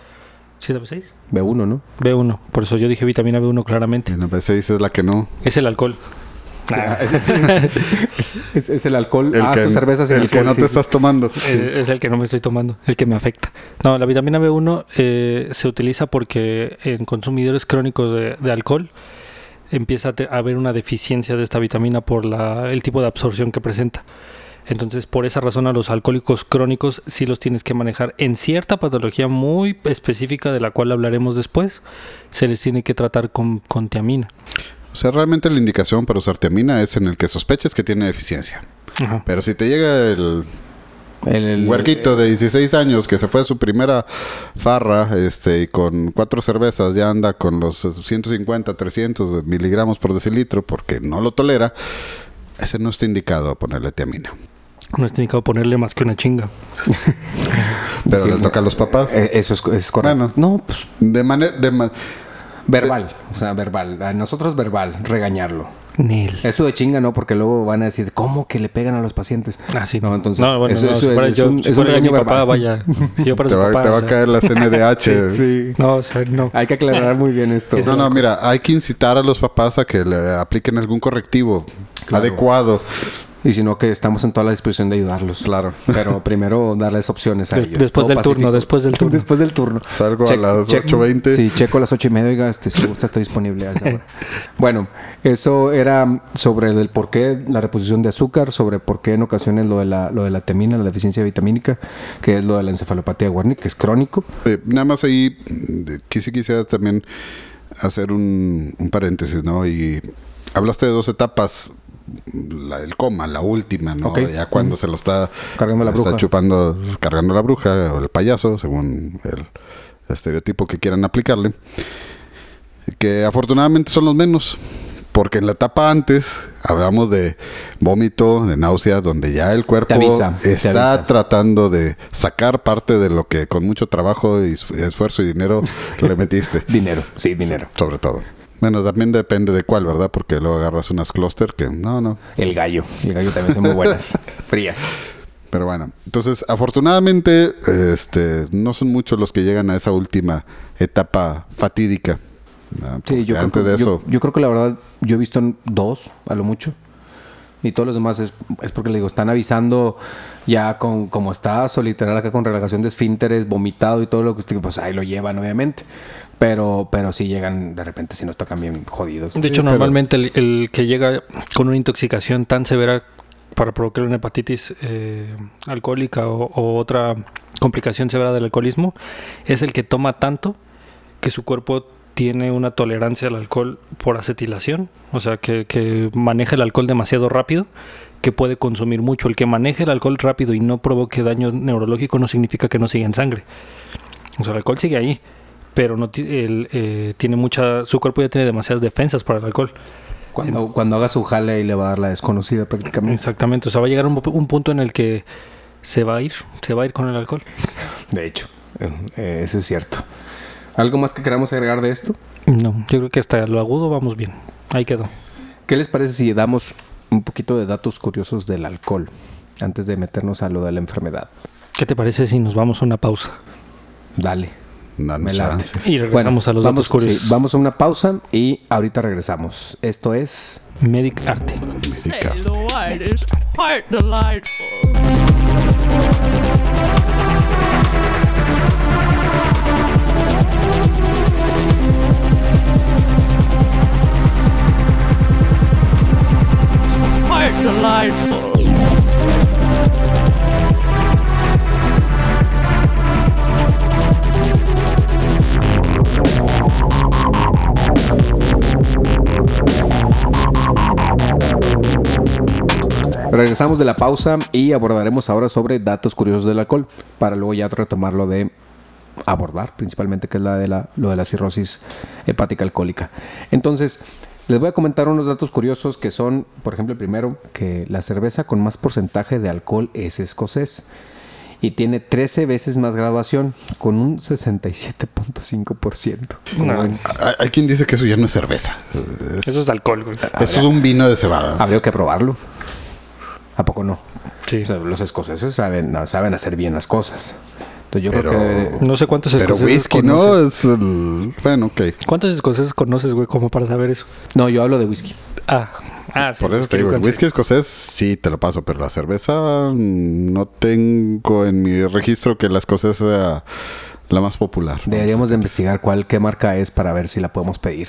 ¿Sí es la B6? B1, ¿no? B1. Por eso yo dije vitamina B1 claramente. en la B6 es la que no. Es el alcohol. Es, es- es- es el alcohol. El ah, que, tu cerveza sin el que alcohol, no sí, te sí. estás tomando. Es el que no me estoy tomando, el que me afecta. No, la vitamina B1 eh, se utiliza porque en consumidores crónicos de, de alcohol empieza a, te- a haber una deficiencia de esta vitamina por la, el tipo de absorción que presenta. Entonces, por esa razón, a los alcohólicos crónicos sí los tienes que manejar en cierta patología muy específica de la cual hablaremos después. Se les tiene que tratar con, con tiamina. O sea, realmente la indicación para usar tiamina es en el que sospeches que tiene deficiencia. Ajá. Pero si te llega el El, el- huerquito de 16 años que se fue a su primera farra este, y con cuatro cervezas ya anda con los 150, 300 miligramos por decilitro porque no lo tolera, ese no está indicado a ponerle tiamina. No es indicado ponerle más que una chinga. Pero Sí, le toca a los papás. Eh, eso es, es correcto. Bueno. No, pues De manera... De verbal. O sea, verbal. A nosotros verbal, regañarlo. Nel. Eso de chinga no, porque luego van a decir, ¿cómo que le pegan a los pacientes? Ah, sí, No, entonces, No, bueno, eso- no, eso si fuera es yo, un- si es un yo mi regaño papá, verbal. vaya. Si yo fuera te va, papá, te va o a caer la CNDH. Sí. No, o sea, no. Hay que aclarar muy bien esto. No, no, mira, hay que incitar a los papás a que le apliquen algún correctivo Claro. adecuado. Y si no, que estamos en toda la disposición de ayudarlos. Claro. Pero primero darles opciones a De- ellos. después Todo del turno, después del turno. Después del turno. Salgo a Che- las che- 8.20. Sí, checo a las ocho y media. Oiga, este, si gusta, estoy disponible a esa hora. bueno, eso era sobre el por qué la reposición de azúcar, sobre por qué en ocasiones lo de la, lo de la temina, la deficiencia vitamínica, que es lo de la encefalopatía de Wernicke, que es crónico. Eh, nada más ahí, quise quisiera también hacer un, un paréntesis, ¿no? Y hablaste de dos etapas, la del coma, la última, ¿no? Ya cuando se lo está Cargando la está bruja. chupando, cargando la bruja o el payaso, según el estereotipo que quieran aplicarle, que afortunadamente son los menos. Porque en la etapa antes hablamos de vómito, de náuseas, donde ya el cuerpo avisa, está tratando de sacar parte de lo que con mucho trabajo y esf- esfuerzo y dinero le metiste, Dinero, sí, dinero. sobre todo. Bueno, también depende de cuál, ¿verdad? Porque luego agarras unas cluster que no, no. El gallo. El gallo también son muy buenas. Frías. Pero bueno, entonces afortunadamente este no son muchos los que llegan a esa última etapa fatídica. ¿verdad? Sí, yo Porque creo, antes que, de eso, yo creo que la verdad, yo he visto dos, a lo mucho. Y todos los demás es, es porque le digo, están avisando ya con como estás, o literal acá con relajación de esfínteres, vomitado y todo lo que usted, pues ahí lo llevan, obviamente. Pero, pero sí llegan de repente, si nos tocan bien jodidos. De hecho, normalmente el, el que llega con una intoxicación tan severa para provocar una hepatitis eh, alcohólica o, o otra complicación severa del alcoholismo es el que toma tanto que su cuerpo tiene una tolerancia al alcohol por acetilación, o sea, que, que maneja el alcohol demasiado rápido, que puede consumir mucho. El que maneje el alcohol rápido y no provoque daño neurológico no significa que no siga en sangre. O sea, el alcohol sigue ahí, pero no el, eh, tiene mucha, su cuerpo ya tiene demasiadas defensas para el alcohol. Cuando, cuando haga su jale y le va a dar la desconocida prácticamente. Exactamente, o sea, va a llegar un, un punto en el que se va a ir, se va a ir con el alcohol. De hecho, eh, eso es cierto. ¿Algo más que queramos agregar de esto? No, yo creo que hasta lo agudo vamos bien. Ahí quedó. ¿Qué les parece si damos un poquito de datos curiosos del alcohol antes de meternos a lo de la enfermedad? ¿Qué te parece si nos vamos a una pausa? Dale. Danos chance. Y regresamos a los vamos, datos curiosos. sí, vamos a una pausa y ahorita regresamos. Esto es Medic Arte. Say the word is quite delightful. Regresamos de la pausa y abordaremos ahora sobre datos curiosos del alcohol, para luego ya retomar lo de abordar, principalmente que es la de la, lo de la cirrosis hepática alcohólica. Entonces, les voy a comentar unos datos curiosos que son, por ejemplo, el primero, que la cerveza con más porcentaje de alcohol es escocés y tiene 13 veces más graduación, con un 67.5%. Como No, ven, Hay, hay quien dice que eso ya no es cerveza. Es- Eso es alcohol, güey. eso es un vino de cebada. Habría que probarlo. ¿A poco no? Sí. O sea, los escoceses saben, saben hacer bien las cosas. Entonces yo Pero- creo que No sé cuántos Pero escoceses whisky, ¿no? conoces. Es el... Bueno, ok. ¿Cuántos escoceses conoces, güey, como para saber eso? No, yo hablo de whisky. Ah, ah sí, Por eso te digo, el whisky escocés sí te lo paso, pero la cerveza mm, no tengo en mi registro que la escocesa sea la más popular. Deberíamos de investigar cuál, qué marca es para ver si la podemos pedir.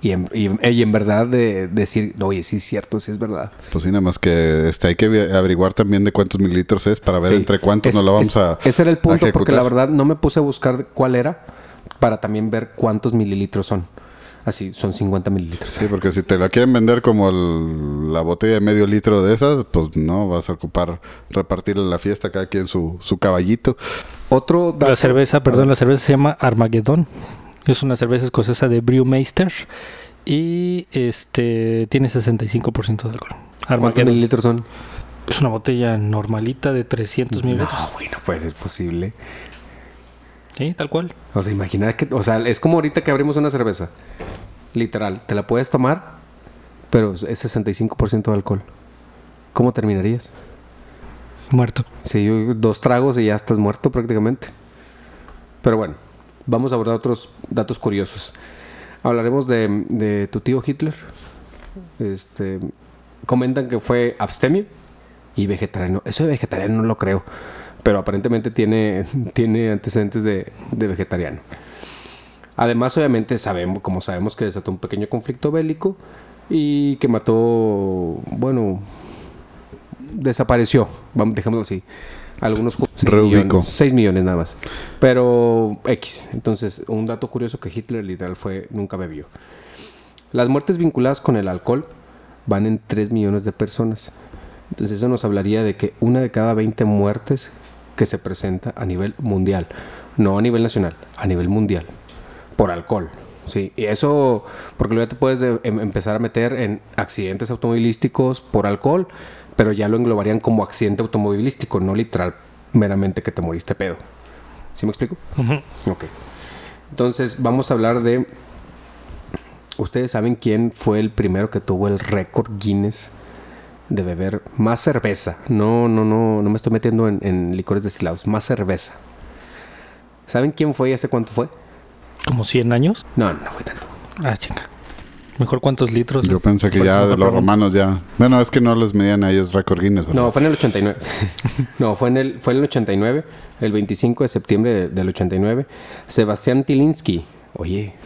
Y en, y, y en verdad de, decir, oye, sí es cierto, sí es verdad. Pues sí, nada más que este, hay que averiguar también de cuántos mililitros es para ver Sí. entre cuántos Es- nos lo vamos es- a. Ese era el punto, porque la verdad no me puse a buscar cuál era para también ver cuántos mililitros son. Así, son 50 mililitros. Sí, porque si te la quieren vender como el- la botella de medio litro de esas, pues no, vas a ocupar repartirle en la fiesta cada quien su, su caballito. Otro dato- La cerveza, perdón, la cerveza se llama Armageddon. Es una cerveza escocesa de Brewmeister. Y este tiene 65% de alcohol. ¿Cuántos mililitros son? Es una botella normalita de 300 mililitros. No, güey, no puede ser posible. Sí, tal cual. O sea, imagina que, o sea, es como ahorita que abrimos una cerveza. Literal, te la puedes tomar, pero es 65% de alcohol. ¿Cómo terminarías? Muerto. Sí, yo- dos tragos y ya estás muerto prácticamente. Pero bueno, vamos a abordar otros datos curiosos. Hablaremos de, tu tío Hitler. Este, comentan que fue abstemio y vegetariano. Eso de vegetariano no lo creo, pero aparentemente tiene, tiene antecedentes de, de vegetariano. Además, obviamente, sabemos, como sabemos que desató un pequeño conflicto bélico y que mató, bueno, desapareció, vamos, dejémoslo así. Algunos ju- seis Reubico. millones, 6 millones nada más. Pero X. Entonces, un dato curioso que Hitler literal fue, nunca bebió. Las muertes vinculadas con el alcohol van en 3 millones de personas. Entonces, eso nos hablaría de que una de cada 20 muertes que se presenta a nivel mundial, no a nivel nacional, a nivel mundial, por alcohol. Sí, y eso, porque luego ya te puedes de- em- empezar a meter en accidentes automovilísticos por alcohol, pero ya lo englobarían como accidente automovilístico, no literal, meramente que te moriste pedo. ¿Sí me explico? Ujú. Ok. Entonces, vamos a hablar de. ¿Ustedes saben quién fue el primero que tuvo el récord Guinness de beber más cerveza? No, no, no, no me estoy metiendo en, en licores destilados, más cerveza. ¿Saben quién fue y hace cuánto fue? Como 100 años. No, no fue tanto. Ah, chinga. Mejor cuántos litros. Yo pensé que ya de los romanos ya. Bueno, es que no les medían a ellos récord Guinness, ¿verdad? No, fue en el 89. no, fue en el, fue en el 89, el 25 de septiembre de- del 89. Sebastián Tilinsky. Oye.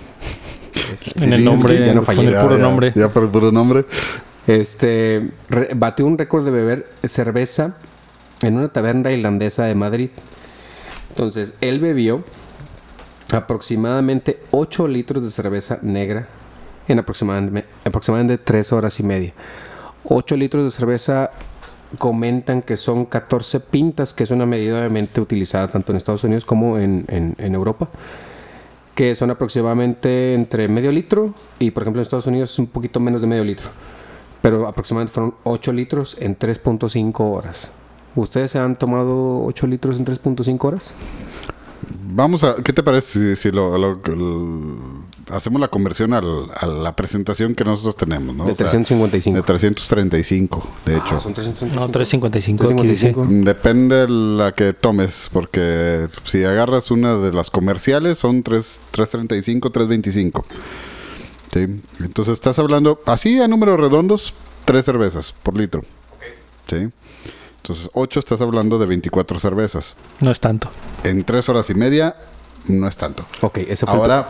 En el nombre, Ya no fallé. el Ya, puro ya, nombre. Ya por el puro nombre. Este re- batió un récord de beber cerveza en una taberna irlandesa de Madrid. Entonces, él bebió aproximadamente 8 litros de cerveza negra en aproximadamente, aproximadamente 3 horas y media. 8 litros de cerveza comentan que son 14 pintas, que es una medida obviamente utilizada tanto en Estados Unidos como en, en- en Europa, que son aproximadamente entre medio litro y por ejemplo en Estados Unidos es un poquito menos de medio litro, pero aproximadamente fueron 8 litros en 3.5 horas. ¿Ustedes se han tomado 8 litros en 3.5 horas? Vamos a. ¿Qué te parece si, si lo, lo- lo- hacemos la conversión al- a la presentación que nosotros tenemos, ¿no? de O sea, 355. de 335, de hecho. Ah, son 355. No, 355. aquí dice. 355. Depende la que tomes, porque si agarras una de las comerciales son 3, 335, 325. ¿Sí? Entonces estás hablando, así a números redondos, 3 cervezas por litro. ¿Sí? Entonces 8 estás hablando de 24 cervezas. No es tanto. En 3 horas y media no es tanto. Ok, ese fue el- Ahora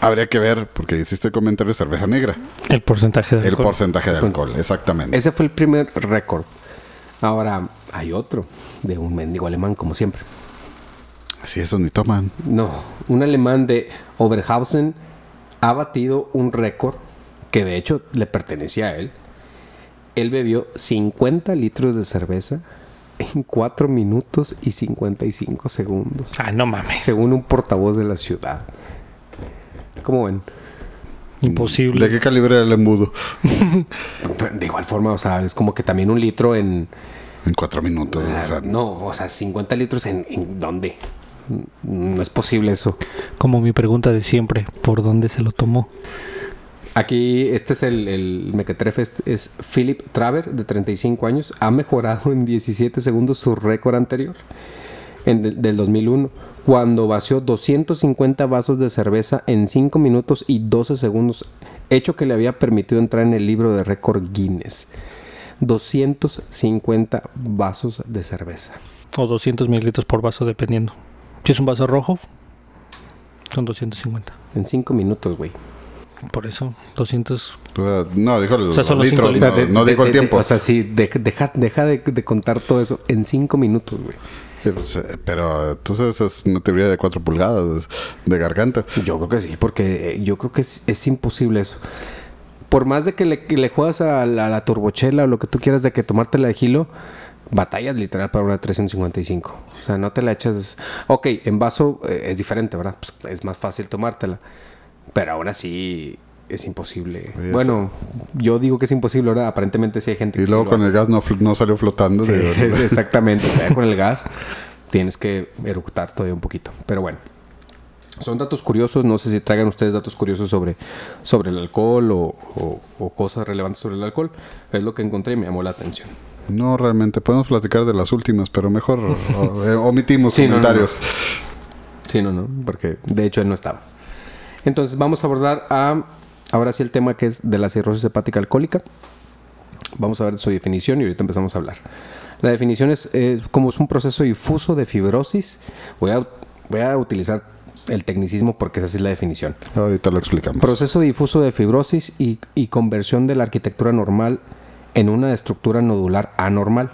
habría que ver, porque hiciste el comentario de cerveza negra, El porcentaje de el alcohol. porcentaje de alcohol, exactamente. Ese fue el primer récord. Ahora, hay otro de un mendigo alemán, como siempre. Así esos ni toman. No, un alemán de Oberhausen ha batido un récord que de hecho le pertenecía a él. Él bebió 50 litros de cerveza en 4 minutos y 55 segundos, Ah, no mames. según un portavoz de la ciudad. ¿Cómo ven? Imposible. ¿De qué calibre era el embudo? De igual forma, o sea, es como que también un litro en... En 4 minutos. o sea, no, o sea, 50 litros en, en ¿dónde? No es posible eso. Como mi pregunta de siempre, ¿por dónde se lo tomó? Aquí, este es el, el mequetrefe, es, es Philip Traver, de 35 años. Ha mejorado en 17 segundos su récord anterior, en del 2001, cuando vació 250 vasos de cerveza en 5 minutos y 12 segundos, hecho que le había permitido entrar en el libro de récord Guinness. 250 vasos de cerveza. O 200 mililitros por vaso, dependiendo. Si es un vaso rojo, son 250. En 5 minutos, güey. Por eso, 200. O sea, no, dijo el O sea, son los litros, litros. no, de- no de- dijo el de- tiempo. o sea, sí, de- deja, deja de, de contar todo eso en cinco minutos, güey. Sí, pues, eh, pero entonces es una teoría de 4 pulgadas de garganta. Yo creo que sí, porque eh, yo creo que es, es imposible eso. Por más de que le, que le juegas a la, a la turbochela o lo que tú quieras de que tomártela de gilo, batallas literal para una de 355. O sea, no te la echas... Ok, en vaso eh, es diferente, ¿verdad? Pues es más fácil tomártela. Pero aún así es imposible. Bueno, yo digo que es imposible, ¿verdad? Aparentemente sí hay gente Y que luego sí lo con hace. el gas no, no salió flotando. Sí, de- exactamente. Con el gas tienes que eructar todavía un poquito. Pero bueno. Son datos curiosos. No sé si traigan ustedes datos curiosos sobre, sobre el alcohol o, o- o cosas relevantes sobre el alcohol. Es lo que encontré y me llamó la atención. No, realmente. Podemos platicar de las últimas, pero mejor o- eh, omitimos Sí, no, no, no. comentarios. Sí, no, no. Porque de hecho él no estaba. Entonces vamos a abordar a, ahora sí el tema que es de la cirrosis hepática alcohólica. Vamos a ver su definición y ahorita empezamos a hablar. La definición es eh, como es un proceso difuso de fibrosis. Voy a, voy a utilizar el tecnicismo porque esa sí es la definición. Ahorita lo explicamos. Proceso difuso de fibrosis y, y conversión de la arquitectura normal en una estructura nodular anormal.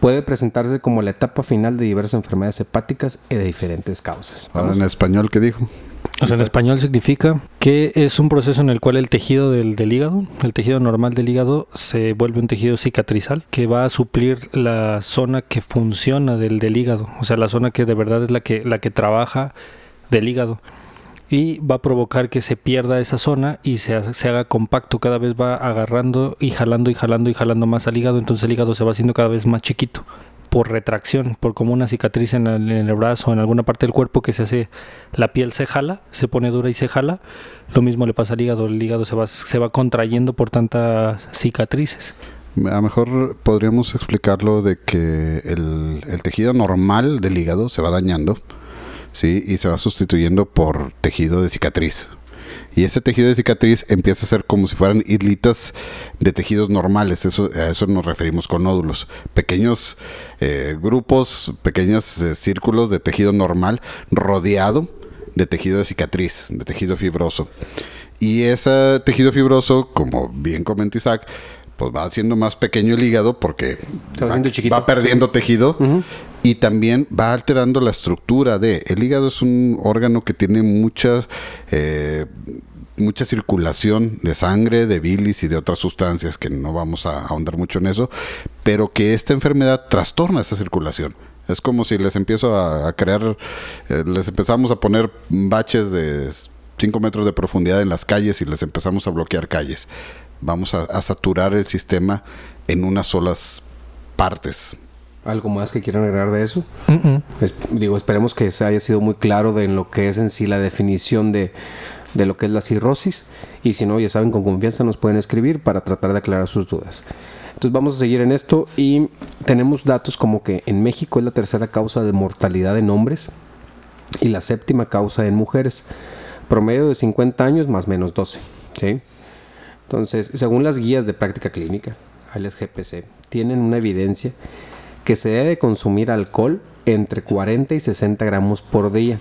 Puede presentarse como la etapa final de diversas enfermedades hepáticas y de diferentes causas. Ahora en español, ¿qué dijo? O sea, en español significa que es un proceso en el cual el tejido del, del hígado, el tejido normal del hígado, se vuelve un tejido cicatrizal que va a suplir la zona que funciona del, del hígado. O sea, la zona que de verdad es la que, la que trabaja del hígado. Y va a provocar que se pierda esa zona y se, se haga compacto. Cada vez va agarrando y jalando y jalando y jalando más al hígado. Entonces el hígado se va haciendo cada vez más chiquito por retracción, por como una cicatriz en el, en el brazo, en alguna parte del cuerpo que se hace, la piel se jala, se pone dura y se jala. Lo mismo le pasa al hígado, el hígado se va, se va contrayendo por tantas cicatrices. A lo mejor podríamos explicarlo de que el, el tejido normal del hígado se va dañando, ¿sí? Y se va sustituyendo por tejido de cicatriz. Y ese tejido de cicatriz empieza a ser como si fueran islitas de tejidos normales. Eso, a eso nos referimos con nódulos. Pequeños eh, grupos, pequeños eh, círculos de tejido normal rodeado de tejido de cicatriz, de tejido fibroso. Y ese tejido fibroso, como bien comenta Isaac, pues va haciendo más pequeño el hígado porque va perdiendo tejido y también va alterando la estructura de... El hígado es un órgano que tiene muchas... eh, mucha circulación de sangre, de bilis y de otras sustancias que no vamos a ahondar mucho en eso, pero que esta enfermedad trastorna esa circulación. Es como si les empiezo a, a crear, eh, les empezamos a poner baches de 5 metros de profundidad en las calles y les empezamos a bloquear calles. Vamos a, a saturar el sistema en unas solas partes. ¿Algo más que quieran agregar de eso? Es- digo, esperemos que se haya sido muy claro de en lo que es en sí la definición de, de lo que es la cirrosis. Y si no, ya saben, con confianza nos pueden escribir para tratar de aclarar sus dudas. Entonces vamos a seguir en esto y tenemos datos como que en México es la tercera causa de mortalidad en hombres y la séptima causa en mujeres. Promedio de 50 años más menos 12. ¿sí? Entonces, según las guías de práctica clínica, alias GPC, tienen una evidencia que se debe consumir alcohol entre 40 y 60 gramos por día,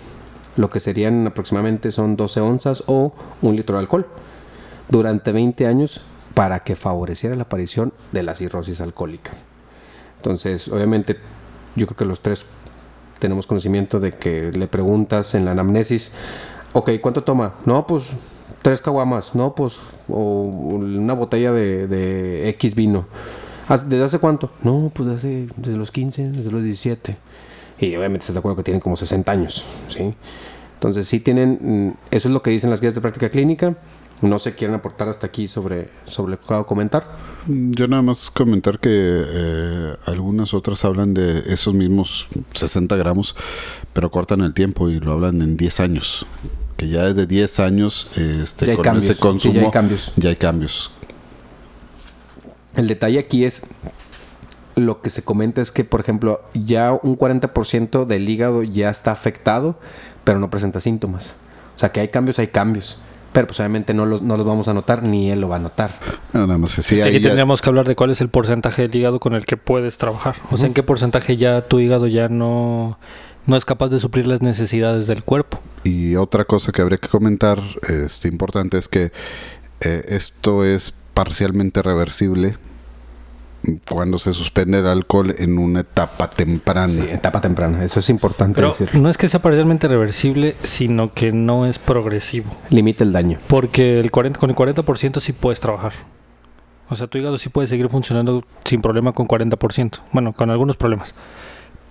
lo que serían aproximadamente son 12 onzas o un litro de alcohol, durante 20 años para que favoreciera la aparición de la cirrosis alcohólica. Entonces, obviamente, yo creo que los tres tenemos conocimiento de que le preguntas en la anamnesis, ok, ¿cuánto toma? No, pues tres caguamas, no, pues, o una botella de, de X vino. ¿Haz- ¿Desde hace cuánto? No, pues desde, desde los 15, desde los 17. Y obviamente estás de acuerdo que tienen como 60 años, ¿sí? Entonces sí tienen, mm, eso es lo que dicen las guías de práctica clínica. No se quieren aportar hasta aquí sobre, sobre lo que acabo de comentar. Yo nada más comentar que eh, algunas otras hablan de esos mismos 60 gramos, pero cortan el tiempo y lo hablan en 10 años. Que ya desde 10 años este, Ya hay con cambios, ese consumo ya hay cambios. ya hay cambios. El detalle aquí es lo que se comenta es que, por ejemplo, ya un 40% del hígado ya está afectado, pero no presenta síntomas. O sea, que hay cambios, hay cambios. Pero pues obviamente no los, no los vamos a notar, ni él lo va a notar. Ah, Nada más que sí, Es que ahí aquí ya- tendríamos que hablar de cuál es el porcentaje del hígado con el que puedes trabajar. O sea, en qué porcentaje ya tu hígado ya no, no es capaz de suplir las necesidades del cuerpo. Y otra cosa que habría que comentar, este, importante, es que eh, esto es parcialmente reversible cuando se suspende el alcohol en una etapa temprana. Sí, etapa temprana. Eso es importante Pero decir. no es que sea parcialmente reversible, sino que no es progresivo. Limita el daño. Porque el 40, con el 40% sí puedes trabajar. O sea, tu hígado sí puede seguir funcionando sin problema con 40%. Bueno, con algunos problemas.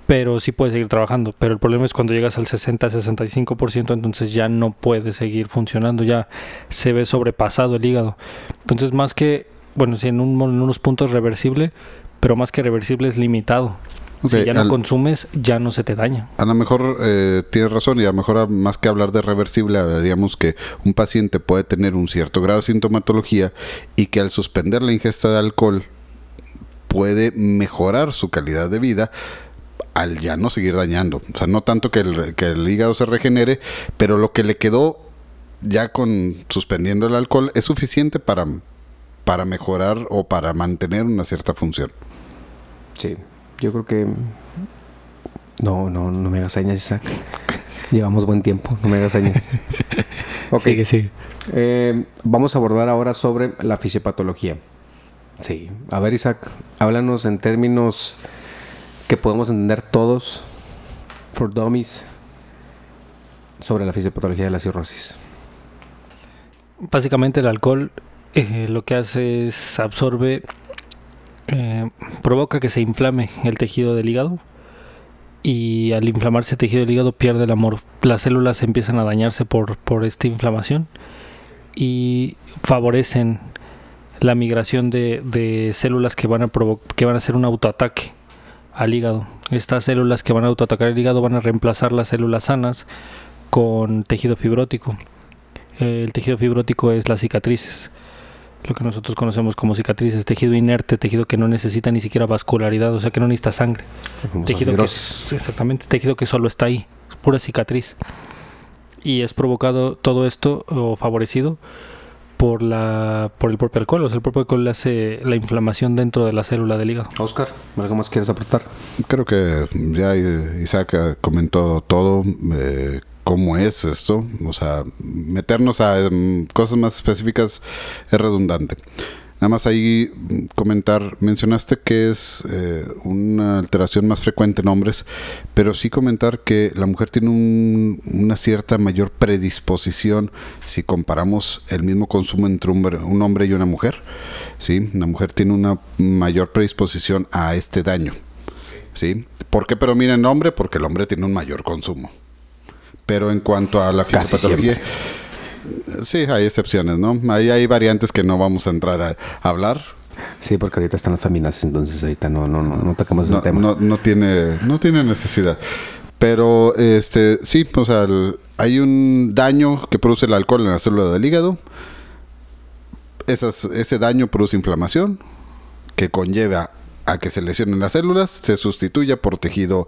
Pero sí puede seguir trabajando. Pero el problema es cuando llegas al 60-65%, entonces ya no puede seguir funcionando. Ya se ve sobrepasado el hígado. Entonces, más que, bueno, sí, en, un- en unos puntos reversible, pero más que reversible es limitado. Ok, si ya no al- consumes, ya no se te daña. A lo mejor eh, tienes razón y a lo mejor más que hablar de reversible, hablaríamos que un paciente puede tener un cierto grado de sintomatología y que al suspender la ingesta de alcohol puede mejorar su calidad de vida al ya no seguir dañando. O sea, no tanto que el, que el hígado se regenere, pero lo que le quedó ya con suspendiendo el alcohol es suficiente para, para mejorar o para mantener una cierta función. Sí. Yo creo que. No, no, no me hagas señas, Isaac. Llevamos buen tiempo, no me hagas señas. ok. Sigue, sigue. Eh, vamos a abordar ahora sobre la fisiopatología. Sí. A ver, Isaac, háblanos en términos que podemos entender todos, for dummies, sobre la fisiopatología de la cirrosis. Básicamente el alcohol eh, lo que hace es absorbe, eh, provoca que se inflame el tejido del hígado y al inflamarse el tejido del hígado pierde el amor. Las células empiezan a dañarse por, por esta inflamación y favorecen la migración de, de células que van, a que van a hacer un autoataque al hígado. Estas células que van a autoatacar el hígado van a reemplazar las células sanas con tejido fibrótico. El tejido fibrótico es las cicatrices, lo que nosotros conocemos como cicatrices, tejido inerte, tejido que no necesita ni siquiera vascularidad, o sea que no necesita sangre. Tejido que, exactamente, tejido que solo está ahí, pura cicatriz. Y es provocado todo esto o favorecido por la por el propio alcohol, o sea, el propio alcohol hace la inflamación dentro de la célula del hígado. Oscar, ¿algo más quieres aportar? Creo que ya Isaac comentó todo, eh, cómo es esto. O sea, meternos a em, cosas más específicas es redundante. Nada más ahí mm, comentar, mencionaste que es eh, una alteración más frecuente en hombres, pero sí comentar que la mujer tiene un- una cierta mayor predisposición si comparamos el mismo consumo entre un hombre, un hombre y una mujer. ¿sí? La mujer tiene una mayor predisposición a este daño. ¿sí? ¿Por qué? Pero miren, hombre, porque el hombre tiene un mayor consumo. Pero en cuanto a la fisiopatología, sí, hay excepciones, ¿no? Ahí hay variantes que no vamos a entrar a, a hablar. Sí, porque ahorita están las feminazis, entonces ahorita no, no, no, no tocamos No, ese tema. no, no tiene, no tiene necesidad. Pero este, sí, o sea, el- hay un daño que produce el alcohol en la célula del hígado. Esas- ese daño produce inflamación que conlleva a que se lesionen las células, se sustituya por tejido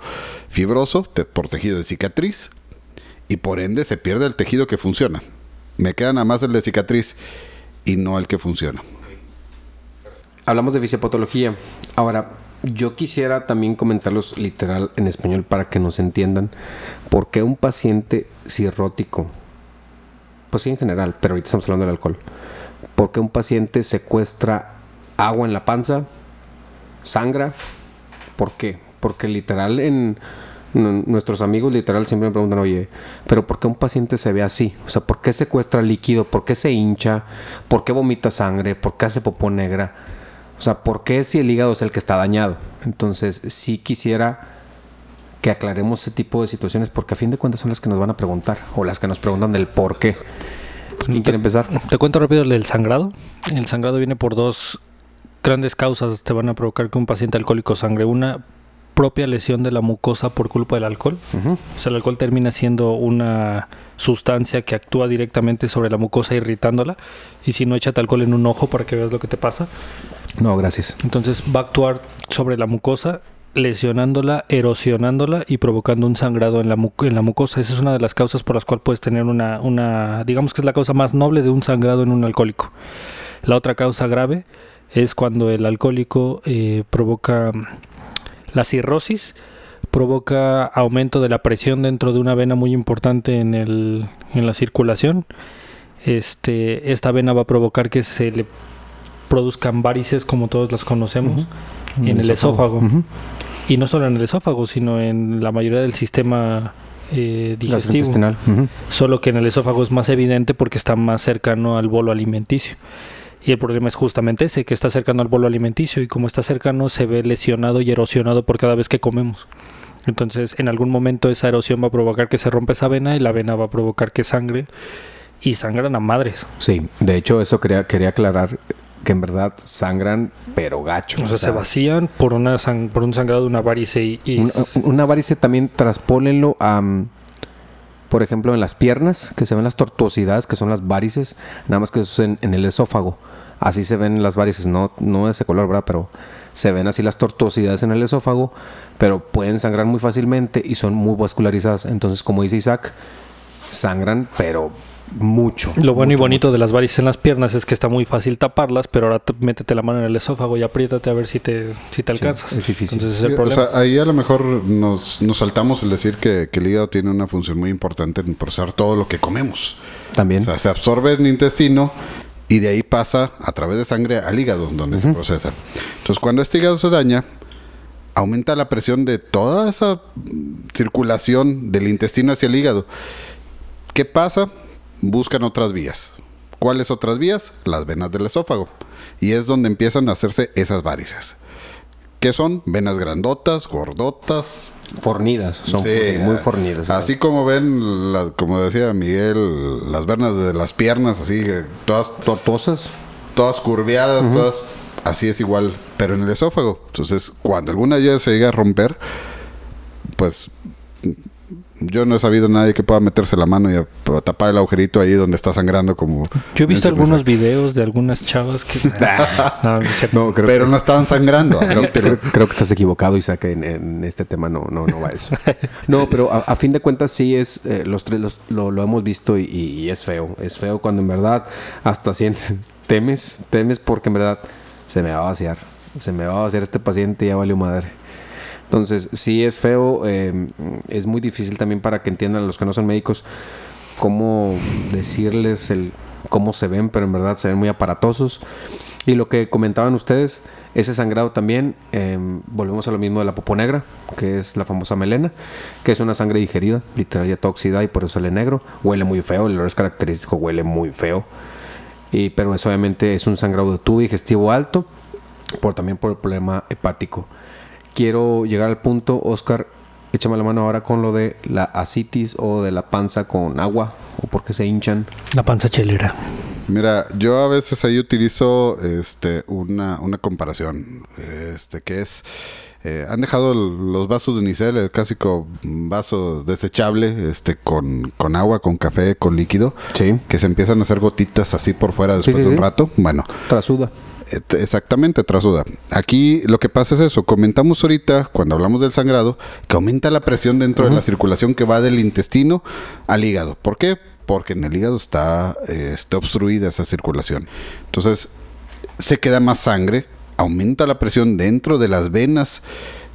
fibroso, te- por tejido de cicatriz, y por ende se pierde el tejido que funciona. Me queda nada más el de cicatriz y no el que funciona. Hablamos de fisiopatología. Ahora, yo quisiera también comentarlos literal en español para que nos entiendan por qué un paciente cirrótico, pues sí en general, pero ahorita estamos hablando del alcohol, por qué un paciente secuestra agua en la panza, sangra, ¿por qué? Porque literal en nuestros amigos literal siempre me preguntan, oye, pero ¿por qué un paciente se ve así? O sea, ¿por qué secuestra líquido? ¿Por qué se hincha? ¿Por qué vomita sangre? ¿Por qué hace popó negra? O sea, ¿por qué si el hígado es el que está dañado? Entonces, sí quisiera que aclaremos ese tipo de situaciones porque a fin de cuentas son las que nos van a preguntar o las que nos preguntan del por qué. ¿Quién quiere empezar? Te cuento rápido el del sangrado. El sangrado viene por dos grandes causas te van a provocar que un paciente alcohólico sangre. Una propia lesión de la mucosa por culpa del alcohol. O sea, el alcohol termina siendo una sustancia que actúa directamente sobre la mucosa irritándola. Y si no, échate alcohol en un ojo para que veas lo que te pasa. No, gracias. Entonces va a actuar sobre la mucosa, lesionándola, erosionándola y provocando un sangrado en la, en la mucosa. Esa es una de las causas por las cuales puedes tener una, una, digamos que es la causa más noble de un sangrado en un alcohólico. La otra causa grave es cuando el alcohólico eh, provoca la cirrosis provoca aumento de la presión dentro de una vena muy importante en, el, en la circulación. Este, esta vena va a provocar que se le produzcan varices como todos las conocemos en el esófago. Y no solo en el esófago, sino en la mayoría del sistema eh, digestivo. Solo que en el esófago es más evidente porque está más cercano al bolo alimenticio. Y el problema es justamente ese, que está cercano al bolo alimenticio y como está cercano se ve lesionado y erosionado por cada vez que comemos. Entonces en algún momento esa erosión va a provocar que se rompa esa vena y la vena va a provocar que sangre y sangran a madres. Sí, de hecho eso quería, quería aclarar que en verdad sangran pero gacho. O sea, se vacían por, una por un sangrado de una varice y, y Una, una varice también traspólenlo a, mm, por ejemplo, en las piernas, que se ven las tortuosidades, que son las varices, nada más que eso es en, el esófago. Así se ven las varices, no, no de ese color, ¿verdad? Pero se ven así las tortuosidades en el esófago, pero pueden sangrar muy fácilmente y son muy vascularizadas. Entonces, como dice Isaac, sangran, pero mucho. Lo bueno y mucho, bonito de las varices en las piernas es que está muy fácil taparlas, pero ahora te- métete la mano en el esófago y apriétate a ver si te, si te alcanzas. es difícil. Entonces ese es el Sí, o problema. sea, ahí a lo mejor nos, nos saltamos el decir que, que el hígado tiene una función muy importante en procesar todo lo que comemos. También. O sea, se absorbe en el intestino y de ahí pasa a través de sangre al hígado, donde se procesa. Entonces, cuando este hígado se daña, aumenta la presión de toda esa circulación del intestino hacia el hígado. ¿Qué pasa? Buscan otras vías. ¿Cuáles otras vías? Las venas del esófago. Y es donde empiezan a hacerse esas varices. ¿Qué son? Venas grandotas, gordotas, fornidas, son Sí, muy fornidas. Así como ven, como decía Miguel, las venas de las piernas, así, todas, tortuosas. todas curveadas, todas, así es igual, pero en el esófago. Entonces, cuando alguna ellas se llega a romper, pues yo no he sabido nadie que pueda meterse la mano y a- a tapar el agujerito ahí donde está sangrando como... Yo he visto algunos videos de algunas chavas que... no, no creo Pero que no estaban sangrando. Creo, admítelo. creo- creo que estás equivocado, Isaac, en, en este tema no, no, no va eso. No, pero a, a fin de cuentas sí es, eh, los tres los- lo, lo hemos visto y, y es feo. Es feo cuando en verdad hasta sien- temes, temes porque en verdad se me va a vaciar. Se me va a vaciar este paciente y ya valió madre. Entonces, sí es feo, eh, es muy difícil también para que entiendan los que no son médicos cómo decirles el cómo se ven, pero en verdad se ven muy aparatosos. Y lo que comentaban ustedes, ese sangrado también, eh, volvemos a lo mismo de la popo negra, que es la famosa melena, que es una sangre digerida, literal ya toda oxidada y por eso sale negro. Huele muy feo, el olor es característico, huele muy feo. Y, pero eso obviamente es un sangrado de tubo digestivo alto, por, también por el problema hepático. Quiero llegar al punto, Oscar, échame la mano ahora con lo de la asitis o de la panza con agua, o porque se hinchan. La panza chelera. Mira, yo a veces ahí utilizo este, una, una comparación, este, que es, eh, han dejado el- los vasos de unicel, el clásico vaso desechable, este, con, con agua, con café, con líquido, Sí. que se empiezan a hacer gotitas así por fuera después sí, de un sí. rato. Bueno, Trasuda. Exactamente, trasuda. Aquí lo que pasa es eso. Comentamos ahorita, cuando hablamos del sangrado, que aumenta la presión dentro de la circulación que va del intestino al hígado. ¿Por qué? Porque en el hígado está, eh, está obstruida esa circulación. Entonces, se queda más sangre, aumenta la presión dentro de las venas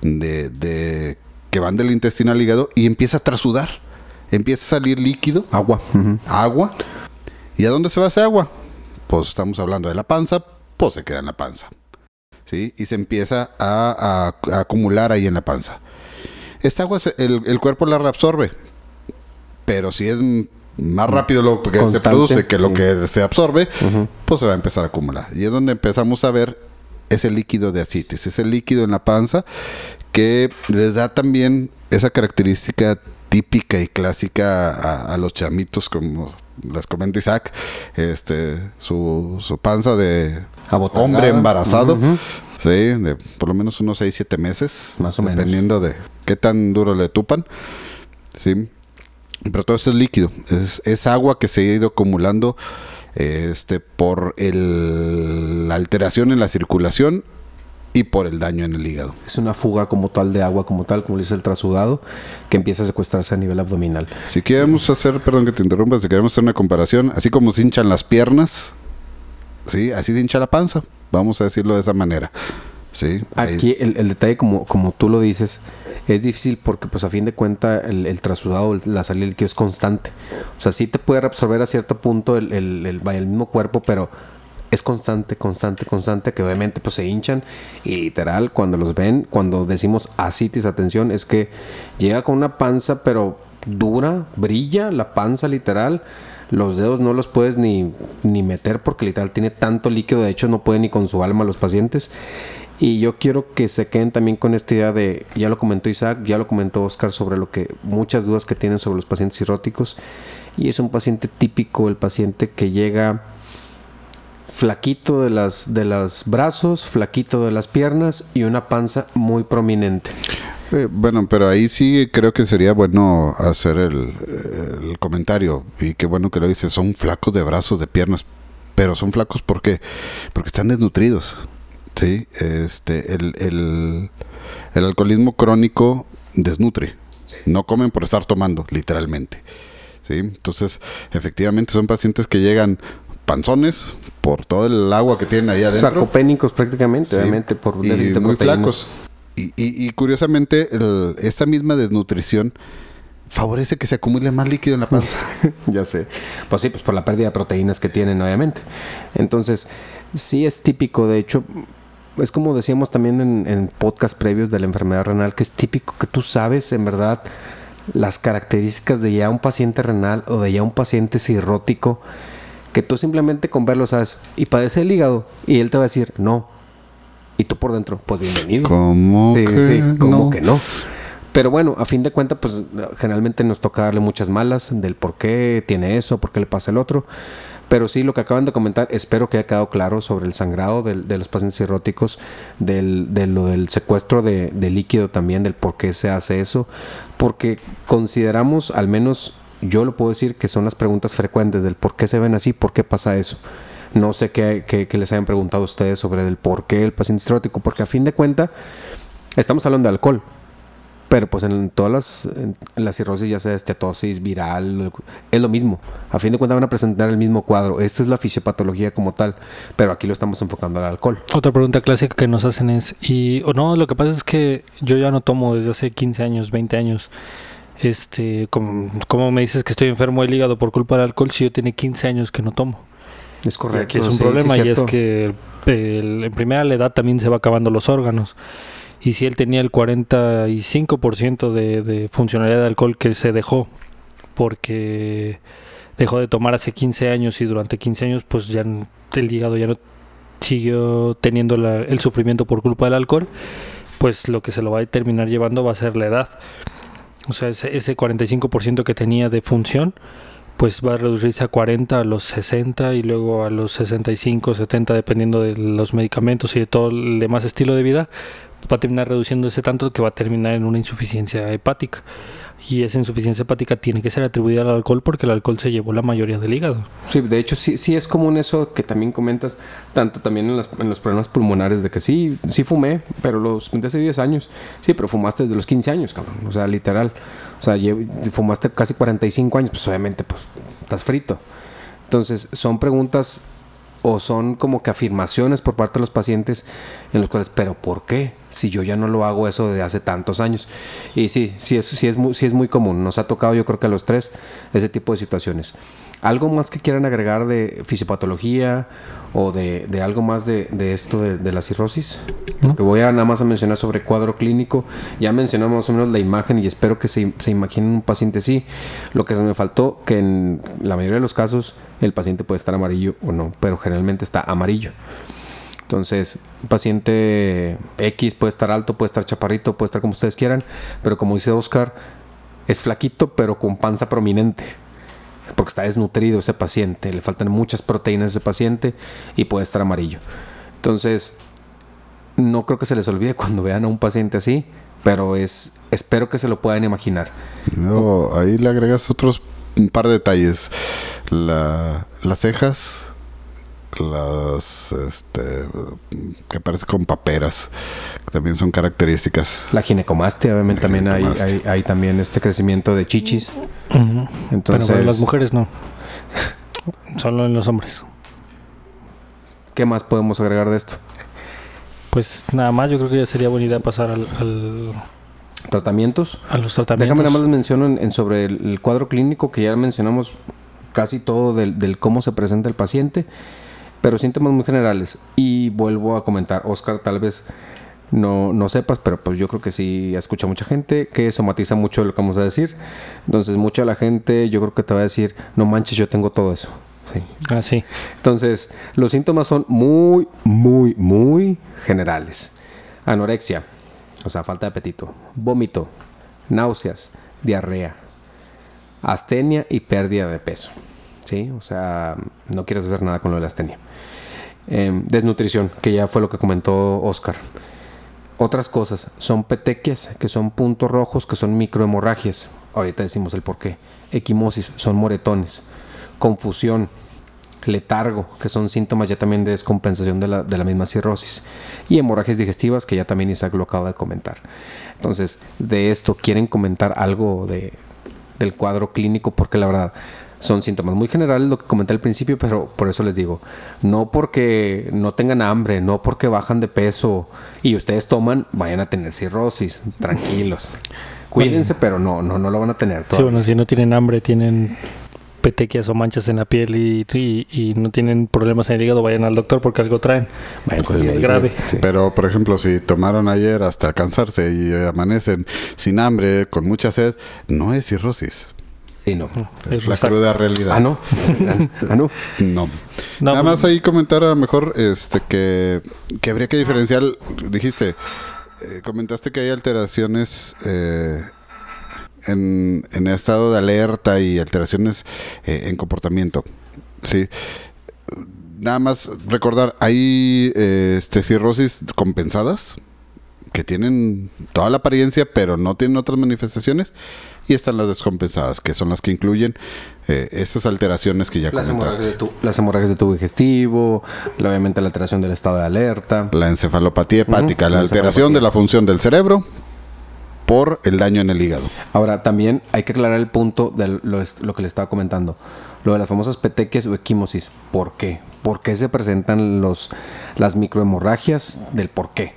de, de- que van del intestino al hígado y empieza a trasudar. Empieza a salir líquido Agua. agua. ¿Y a dónde se va ese agua? Pues estamos hablando de la panza, se queda en la panza. ¿Sí? Y se empieza a, a- a acumular ahí en la panza. Esta agua se- el, el cuerpo la reabsorbe. Pero si es más rápido lo que Constante, se produce que lo sí. que se absorbe, pues se va a empezar a acumular. Y es donde empezamos a ver ese líquido de asitis, ese líquido en la panza que les da también esa característica típica y clásica a, a los chamitos, como les comenta Isaac, este, su, su panza de hombre embarazado, sí, de por lo menos unos 6, 7 meses, Más o menos. dependiendo de qué tan duro le tupan, sí. Pero todo eso es líquido, es, es agua que se ha ido acumulando este, por el- la alteración en la circulación y por el daño en el hígado. Es una fuga como tal de agua, como tal, como dice el trasudado, que empieza a secuestrarse a nivel abdominal. Si queremos hacer, perdón que te interrumpa, si queremos hacer una comparación, así como se hinchan las piernas, sí, así se hincha la panza, vamos a decirlo de esa manera. Sí, Aquí el, el detalle, como, como tú lo dices, es difícil porque, pues, a fin de cuentas, el, el trasudado, el- la salida del es constante. O sea, sí te puede reabsorber a cierto punto el, el mismo cuerpo, pero es constante, constante, constante, que obviamente, pues, se hinchan. Y literal, cuando los ven, cuando decimos asitis, atención, es que llega con una panza, pero dura, brilla la panza, literal. Los dedos no los puedes ni, ni meter porque literal tiene tanto líquido, de hecho no pueden ni con su alma los pacientes. Y yo quiero que se queden también con esta idea de, ya lo comentó Isaac, ya lo comentó Oscar sobre lo que, muchas dudas que tienen sobre los pacientes cirróticos. Y es un paciente típico, el paciente que llega flaquito de las de los brazos, flaquito de las piernas y una panza muy prominente. Eh, bueno, pero ahí sí creo que sería bueno hacer el, el comentario. Y qué bueno que lo dices. Son flacos de brazos, de piernas. Pero son flacos porque, porque están desnutridos. Sí, este, el, el, el alcoholismo crónico desnutre. No comen por estar tomando, literalmente. ¿Sí? Entonces, efectivamente son pacientes que llegan panzones por todo el agua que tienen ahí adentro. Sarcopénicos prácticamente, Sí, obviamente, por y déficit de muy proteínas. flacos. Y, y- y curiosamente, el- esta misma desnutrición favorece que se acumule más líquido en la panza. ya sé. Pues sí, pues por la pérdida de proteínas que tienen, obviamente. Entonces, sí es típico, de hecho, es como decíamos también en, en podcast previos de la enfermedad renal, que es típico que tú sabes en verdad las características de ya un paciente renal o de ya un paciente cirrótico, que tú simplemente con verlo sabes, y padece el hígado, y él te va a decir, no. Y tú por dentro, pues bienvenido. ¿Cómo Sí, que sí, no? que no. Pero bueno, a fin de cuentas, pues generalmente nos toca darle muchas malas del por qué tiene eso, por qué le pasa el otro. Pero sí, lo que acaban de comentar, espero que haya quedado claro sobre el sangrado del- de los pacientes cirróticos, del, de lo del secuestro de, de líquido también, del por qué se hace eso. Porque consideramos, al menos yo lo puedo decir, que son las preguntas frecuentes del por qué se ven así, por qué pasa eso. No sé qué, les hayan preguntado ustedes sobre el por qué el paciente cirrótico, porque a fin de cuentas estamos hablando de alcohol. Pero pues en todas las, cirrosis, ya sea esteatosis, viral, es lo mismo. A fin de cuentas van a presentar el mismo cuadro. Esta es la fisiopatología como tal, pero aquí lo estamos enfocando al alcohol. Otra pregunta clásica que nos hacen es, y o no, lo que pasa es que yo ya no tomo desde hace 15 años, 20 años. Este, como, ¿cómo me dices que estoy enfermo del hígado por culpa del alcohol si yo tiene 15 años que no tomo? Es correcto. es un sí, sí, problema y es que el- en primera la edad también se va acabando los órganos. Y si él tenía el 45% de, de funcionalidad de alcohol que se dejó porque dejó de tomar hace 15 años y durante 15 años pues ya el hígado ya no siguió teniendo la- el sufrimiento por culpa del alcohol, pues lo que se lo va a terminar llevando va a ser la edad. O sea, ese, ese 45% que tenía de función, pues va a reducirse a 40 a los 60 y luego a los 65, 70, dependiendo de los medicamentos y de todo el demás estilo de vida, va a terminar reduciéndose tanto que va a terminar en una insuficiencia hepática. Y esa insuficiencia hepática tiene que ser atribuida al alcohol porque el alcohol se llevó la mayoría del hígado. Sí, de hecho sí, sí es común eso que también comentas, tanto también en, las- en los problemas pulmonares de que sí, sí fumé, pero los de hace 10 años. Sí, pero fumaste desde los 15 años, cabrón. O sea, literal. O sea, fumaste casi 45 años, pues obviamente pues estás frito. Entonces, son preguntas o son como que afirmaciones por parte de los pacientes en los cuales, pero ¿por qué? Si yo ya no lo hago eso de hace tantos años. Y sí, sí es, sí es, muy, sí es muy común. Nos ha tocado yo creo que a los tres ese tipo de situaciones. ¿Algo más que quieran agregar de fisiopatología o de, de algo más de, de esto de, de la cirrosis? No. Que voy a nada más a mencionar sobre cuadro clínico. Ya mencionamos más o menos la imagen y espero que se, se imaginen un paciente así. Lo que se me faltó, que en la mayoría de los casos el paciente puede estar amarillo o no, pero generalmente está amarillo. Entonces, un paciente X puede estar alto, puede estar chaparrito, puede estar como ustedes quieran, pero como dice Oscar, es flaquito, pero con panza prominente. Porque está desnutrido ese paciente, le faltan muchas proteínas a ese paciente y puede estar amarillo. Entonces, no creo que se les olvide cuando vean a un paciente así, pero es espero que se lo puedan imaginar. No, ahí le agregas otros un par de detalles. La, las cejas, las este que parece con paperas, que también son características. La ginecomastia, obviamente La también hay, ginecomastia. hay, hay también este crecimiento de chichis. Entonces, Pero para las mujeres no. Solo en los hombres. ¿qué más podemos agregar de esto? pues nada más, yo creo que ya sería buena idea pasar al, al- Tratamientos. a los tratamientos. Déjame nada más les menciono en, en sobre el, el cuadro clínico que ya mencionamos casi todo del, del cómo se presenta el paciente, pero síntomas muy generales. Y vuelvo a comentar, Oscar, tal vez no, no sepas, pero pues yo creo que sí escucha mucha gente que somatiza mucho lo que vamos a decir. Entonces, mucha de la gente yo creo que te va a decir, no manches, yo tengo todo eso. Sí. Ah, sí. Entonces, los síntomas son muy, muy, muy generales. Anorexia, o sea, falta de apetito, vómito, náuseas, diarrea, astenia y pérdida de peso. ¿Sí? O sea, no quieres hacer nada con lo de la astenia. Em, desnutrición, que ya fue lo que comentó Oscar. Otras cosas son petequias, que son puntos rojos, que son microhemorragias. Ahorita decimos el por qué. Equimosis, son moretones. Confusión, letargo, que son síntomas ya también de descompensación de la, de la misma cirrosis. Y hemorragias digestivas, que ya también Isaac lo acaba de comentar. Entonces, de esto, ¿quieren comentar algo de, del cuadro clínico? Porque la verdad, son síntomas muy generales, lo que comenté al principio, pero por eso les digo, no porque no tengan hambre, no porque bajan de peso y ustedes toman, vayan a tener cirrosis, tranquilos. Cuídense, pero no, no, no lo van a tener Sí, todo. bueno, si no tienen hambre, tienen petequias o manchas en la piel y, y- y no tienen problemas en el hígado, vayan al doctor porque algo traen. Vayan con el es grave. Sí. Pero, por ejemplo, si tomaron ayer hasta cansarse y amanecen sin hambre, con mucha sed, no es cirrosis. Sí, no. Es la cruda realidad. Ah, no. Ah, no. No. No, Nada pues- más ahí comentar a lo mejor este que, que habría que diferenciar, dijiste, eh, comentaste que hay alteraciones eh, en, en estado de alerta y alteraciones eh, en comportamiento. Sí. Nada más recordar, hay eh, este, cirrosis compensadas que tienen toda la apariencia pero no tienen otras manifestaciones y están las descompensadas que son las que incluyen eh, esas alteraciones que ya Las hemorragias, comentaste. de tu- las hemorragias de tubo digestivo, la- obviamente la alteración del estado de alerta. La encefalopatía hepática, la la alteración de la función del cerebro por el daño en el hígado. Ahora, también hay que aclarar el punto de lo que le estaba comentando. Lo de las famosas petequias o equimosis. ¿Por qué? ¿Por qué se presentan los, las microhemorragias? Del por qué.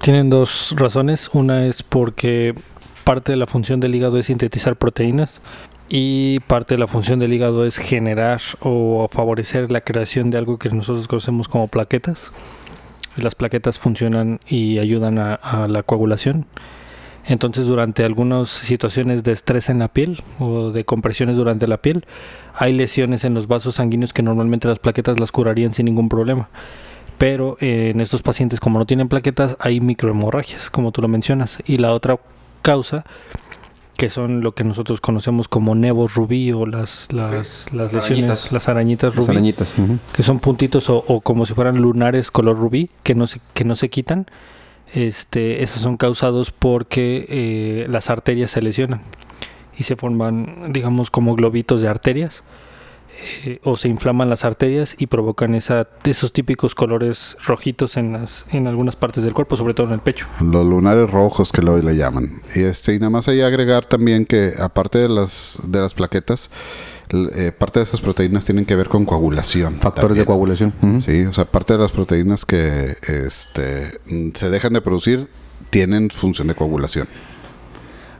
Tienen dos razones. Una es porque parte de la función del hígado es sintetizar proteínas y parte de la función del hígado es generar o favorecer la creación de algo que nosotros conocemos como plaquetas. Las plaquetas funcionan y ayudan a, la coagulación. Entonces, durante algunas situaciones de estrés en la piel o de compresiones durante la piel, hay lesiones en los vasos sanguíneos que normalmente las plaquetas las curarían sin ningún problema. Pero eh, en estos pacientes, como no tienen plaquetas, hay microhemorragias, como tú lo mencionas. Y la otra causa, que son lo que nosotros conocemos como nevos rubí o las, las, las Las lesiones, arañitas. las arañitas Las rubí arañitas. ujú. que son puntitos o, o como si fueran lunares color rubí que no se, que no se quitan. Este, esos son causados porque eh, las arterias se lesionan y se forman, digamos, como globitos de arterias eh, o se inflaman las arterias y provocan esa, esos típicos colores rojitos en, las, en algunas partes del cuerpo, sobre todo en el pecho. Los lunares rojos que lo le llaman. Y este, y nada más ahí agregar también que aparte de las de las plaquetas, eh, parte de esas proteínas tienen que ver con coagulación. Factores de coagulación. Sí, o sea, parte de las proteínas que este mm, se dejan de producir tienen función de coagulación.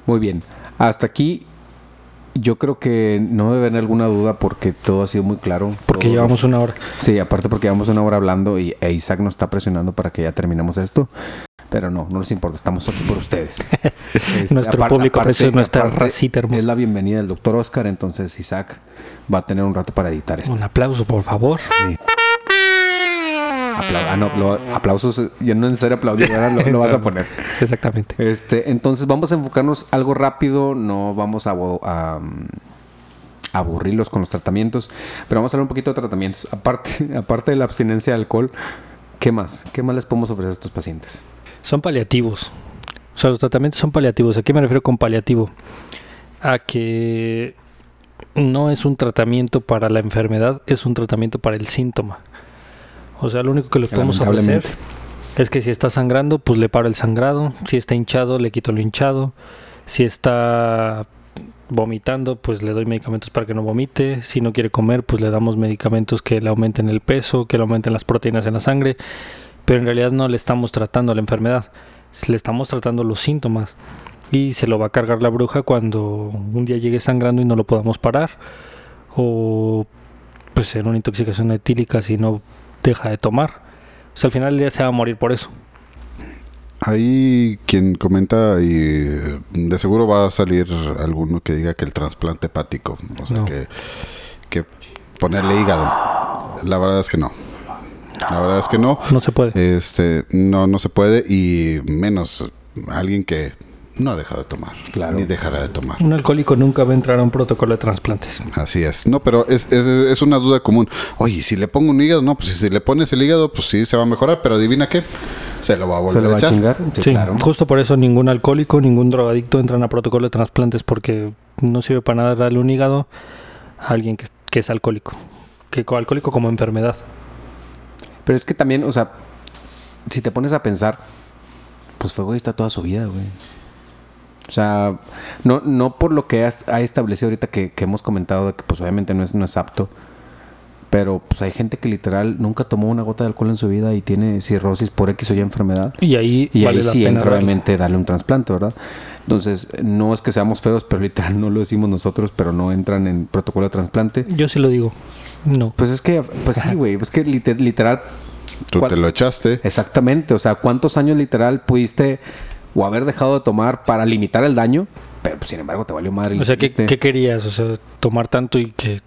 Muy bien. Hasta aquí yo creo que no debe haber alguna duda porque todo ha sido muy claro. Porque Todo- llevamos una hora. Sí, aparte porque llevamos una hora hablando y e Isaac nos está presionando para que ya terminemos esto. Pero no, no nos importa, estamos aquí por ustedes. Este, Nuestro público precioso, nuestra aparte, racita hermosa. Es la bienvenida del doctor Oscar, entonces Isaac va a tener un rato para editar esto. Un aplauso, por favor. Ah, no, lo- aplausos, ya no es necesario aplaudir, ahora lo, lo vas a poner. Exactamente. Este, entonces vamos a enfocarnos algo rápido, no vamos a, aburrirlos con los tratamientos, pero vamos a hablar un poquito de tratamientos. Aparte, aparte de la abstinencia de alcohol, ¿qué más? ¿Qué más les podemos ofrecer a estos pacientes? Son paliativos. O sea, los tratamientos son paliativos. ¿A qué me refiero con paliativo? A que no es un tratamiento para la enfermedad, es un tratamiento para el síntoma. O sea, lo único que le podemos ofrecer es que si está sangrando, pues le paro el sangrado. Si está hinchado, le quito lo hinchado. Si está vomitando, pues le doy medicamentos para que no vomite. Si no quiere comer, pues le damos medicamentos que le aumenten el peso, que le aumenten las proteínas en la sangre. pero en realidad no le estamos tratando la enfermedad, le estamos tratando los síntomas y se lo va a cargar la bruja cuando un día llegue sangrando y no lo podamos parar o pues en una intoxicación etílica si no deja de tomar. O sea, al final del día se va a morir por eso. Hay quien comenta y eh, de seguro va a salir alguno que diga que el trasplante hepático, o sea, No. que, que ponerle hígado. La verdad es que no. La verdad es que no. No se puede. Este, no, no se puede y menos alguien que no ha dejado de tomar, Claro. ni dejará de tomar. Un alcohólico nunca va a entrar a un protocolo de trasplantes. Así es. No, pero es, es, es una duda común. Oye, si le pongo un hígado, no, pues si le pones el hígado, pues sí se va a mejorar, pero adivina qué, se lo va a volver ¿Se le va a chingar? Sí, Sí, claro. justo por eso ningún alcohólico, ningún drogadicto entran a protocolo de trasplantes porque no sirve para nada darle un hígado a alguien que, es- que es alcohólico. Que co- alcohólico como enfermedad. Pero es que también, o sea, si te pones a pensar, pues fue egoísta toda su vida, güey. O sea, no, no por lo que has- ha establecido ahorita que, que hemos comentado de que pues obviamente no es, no es apto. Pero pues hay gente que literal nunca tomó una gota de alcohol en su vida y tiene cirrosis por X o Y enfermedad. Y ahí Y vale ahí la sí pena entra darle. obviamente darle un trasplante, ¿verdad? Entonces, no es que seamos feos, pero literal no lo decimos nosotros, pero no entran en protocolo de trasplante. Yo sí lo digo. No. Pues es que, pues sí, güey, pues que lite- literal Tú ¿Cuál- te lo echaste. Exactamente, o sea, ¿cuántos años literal pudiste o haber dejado de tomar para limitar el daño? Pero pues, sin embargo te valió madre. O sea, ¿qué, querías? O sea, tomar tanto y que,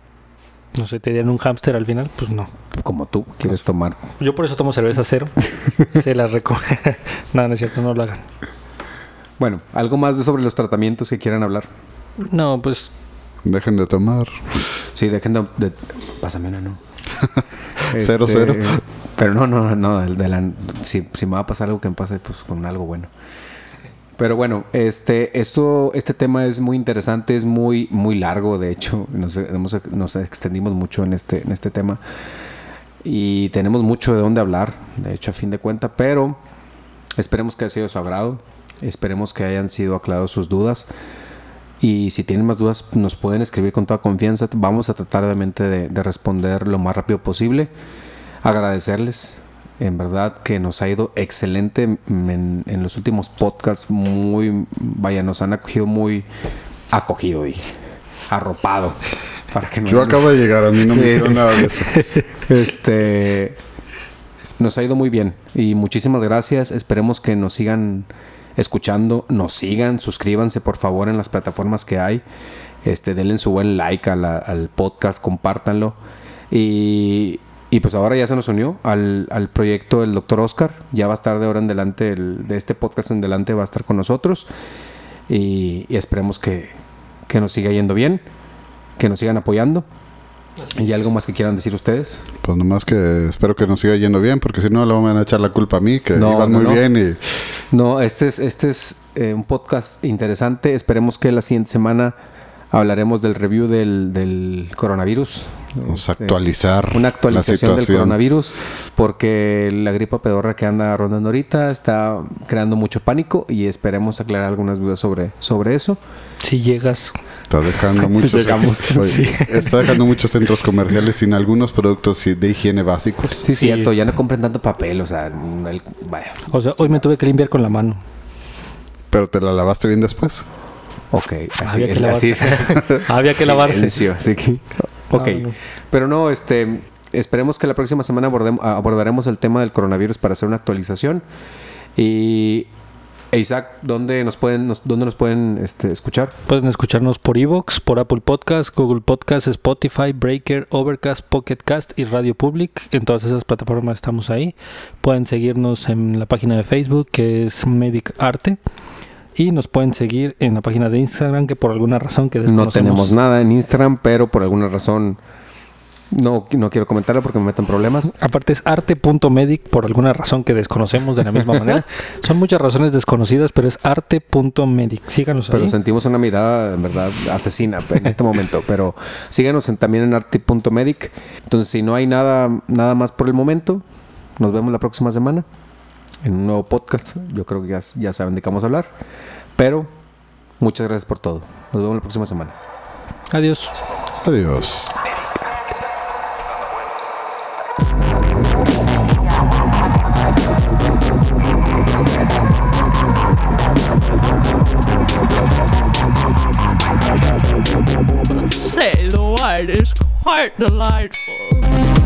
no sé, te dieran un hámster al final. Pues no. Como tú quieres tomar. Yo por eso tomo cerveza cero. Se la recomiendo. no, no es cierto, no lo hagan. Bueno, algo más de sobre los tratamientos que quieran hablar. No, pues Dejen de tomar. Sí, dejen de... de- pásame una, ¿no? Cero, cero. Pero no, no, no, no, el de la- si, si me va a pasar algo que me pase, pues con algo bueno. Pero bueno, este, esto, este tema es muy interesante, es muy, muy largo, de hecho, nos, hemos- nos extendimos mucho en este, en este tema y tenemos mucho de dónde hablar, de hecho, a fin de cuentas, pero esperemos que haya sido de su agrado, esperemos que hayan sido aclarados sus dudas y si tienen más dudas nos pueden escribir con toda confianza, vamos a tratar obviamente de, de responder lo más rápido posible, agradecerles. En verdad que nos ha ido excelente en, en los últimos podcasts. Muy, vaya, nos han acogido muy acogido, dije. Arropado. Para que no Yo acabo de llegar, a mí no me hicieron nada de eso. Este nos ha ido muy bien y muchísimas gracias. Esperemos que nos sigan escuchando, nos sigan, suscríbanse por favor en las plataformas que hay. Este, denle su buen like a la- al podcast, compártanlo. Y, y pues ahora ya se nos unió al, al proyecto el doctor Oscar. Ya va a estar de ahora en adelante, el- de este podcast en adelante va a estar con nosotros. Y, y esperemos que, que nos siga yendo bien, que nos sigan apoyando. ¿Y algo más que quieran decir ustedes? Pues nomás que espero que nos siga yendo bien, porque si no le van a echar la culpa a mí, que No, iban no, muy no. bien y No, este es, este es eh, un podcast interesante. Esperemos que la siguiente semana hablaremos del review del, del coronavirus. Vamos a Este, actualizar Una la actualización del coronavirus porque la gripa pedorra que anda rondando ahorita está creando mucho pánico y esperemos aclarar algunas dudas sobre, sobre eso. si llegas. Está dejando muchos, llegamos. Oye, Sí. está dejando muchos centros comerciales sin algunos productos de higiene básicos. Sí, Sí. cierto, ya no compren tanto papel, o sea, el- vaya. O sea, hoy me tuve que limpiar con la mano. Pero te la lavaste bien después. Ok, así, Había que así. Había que lavarse. Silencio, así que- Ok. No. Pero no, este. Esperemos que la próxima semana abordem- abordaremos el tema del coronavirus para hacer una actualización. Y. e Isaac, ¿dónde nos pueden, nos, dónde nos pueden este, escuchar? Pueden escucharnos por Evox, por Apple Podcast, Google Podcast, Spotify, Breaker, Overcast, Pocket Cast y Radio Public. En todas esas plataformas estamos ahí. Pueden seguirnos en la página de Facebook que es Medic Arte. Y nos pueden seguir en la página de Instagram que por alguna razón que No desconocemos. tenemos nada en Instagram, pero por alguna razón no, no quiero comentarlo porque me meto en problemas. Aparte es arte.medic por alguna razón que desconocemos de la misma manera. Son muchas razones desconocidas, pero es arte.medic. Síganos Pero ahí. sentimos una mirada, en verdad, asesina en este momento. Pero síganos en- también en arti.medic. Entonces, si no hay nada, nada más por el momento, nos vemos la próxima semana en un nuevo podcast. Yo creo que ya, saben de qué vamos a hablar. Pero muchas gracias por todo. Nos vemos la próxima semana. Adiós. Adiós. Say the is quite delightful.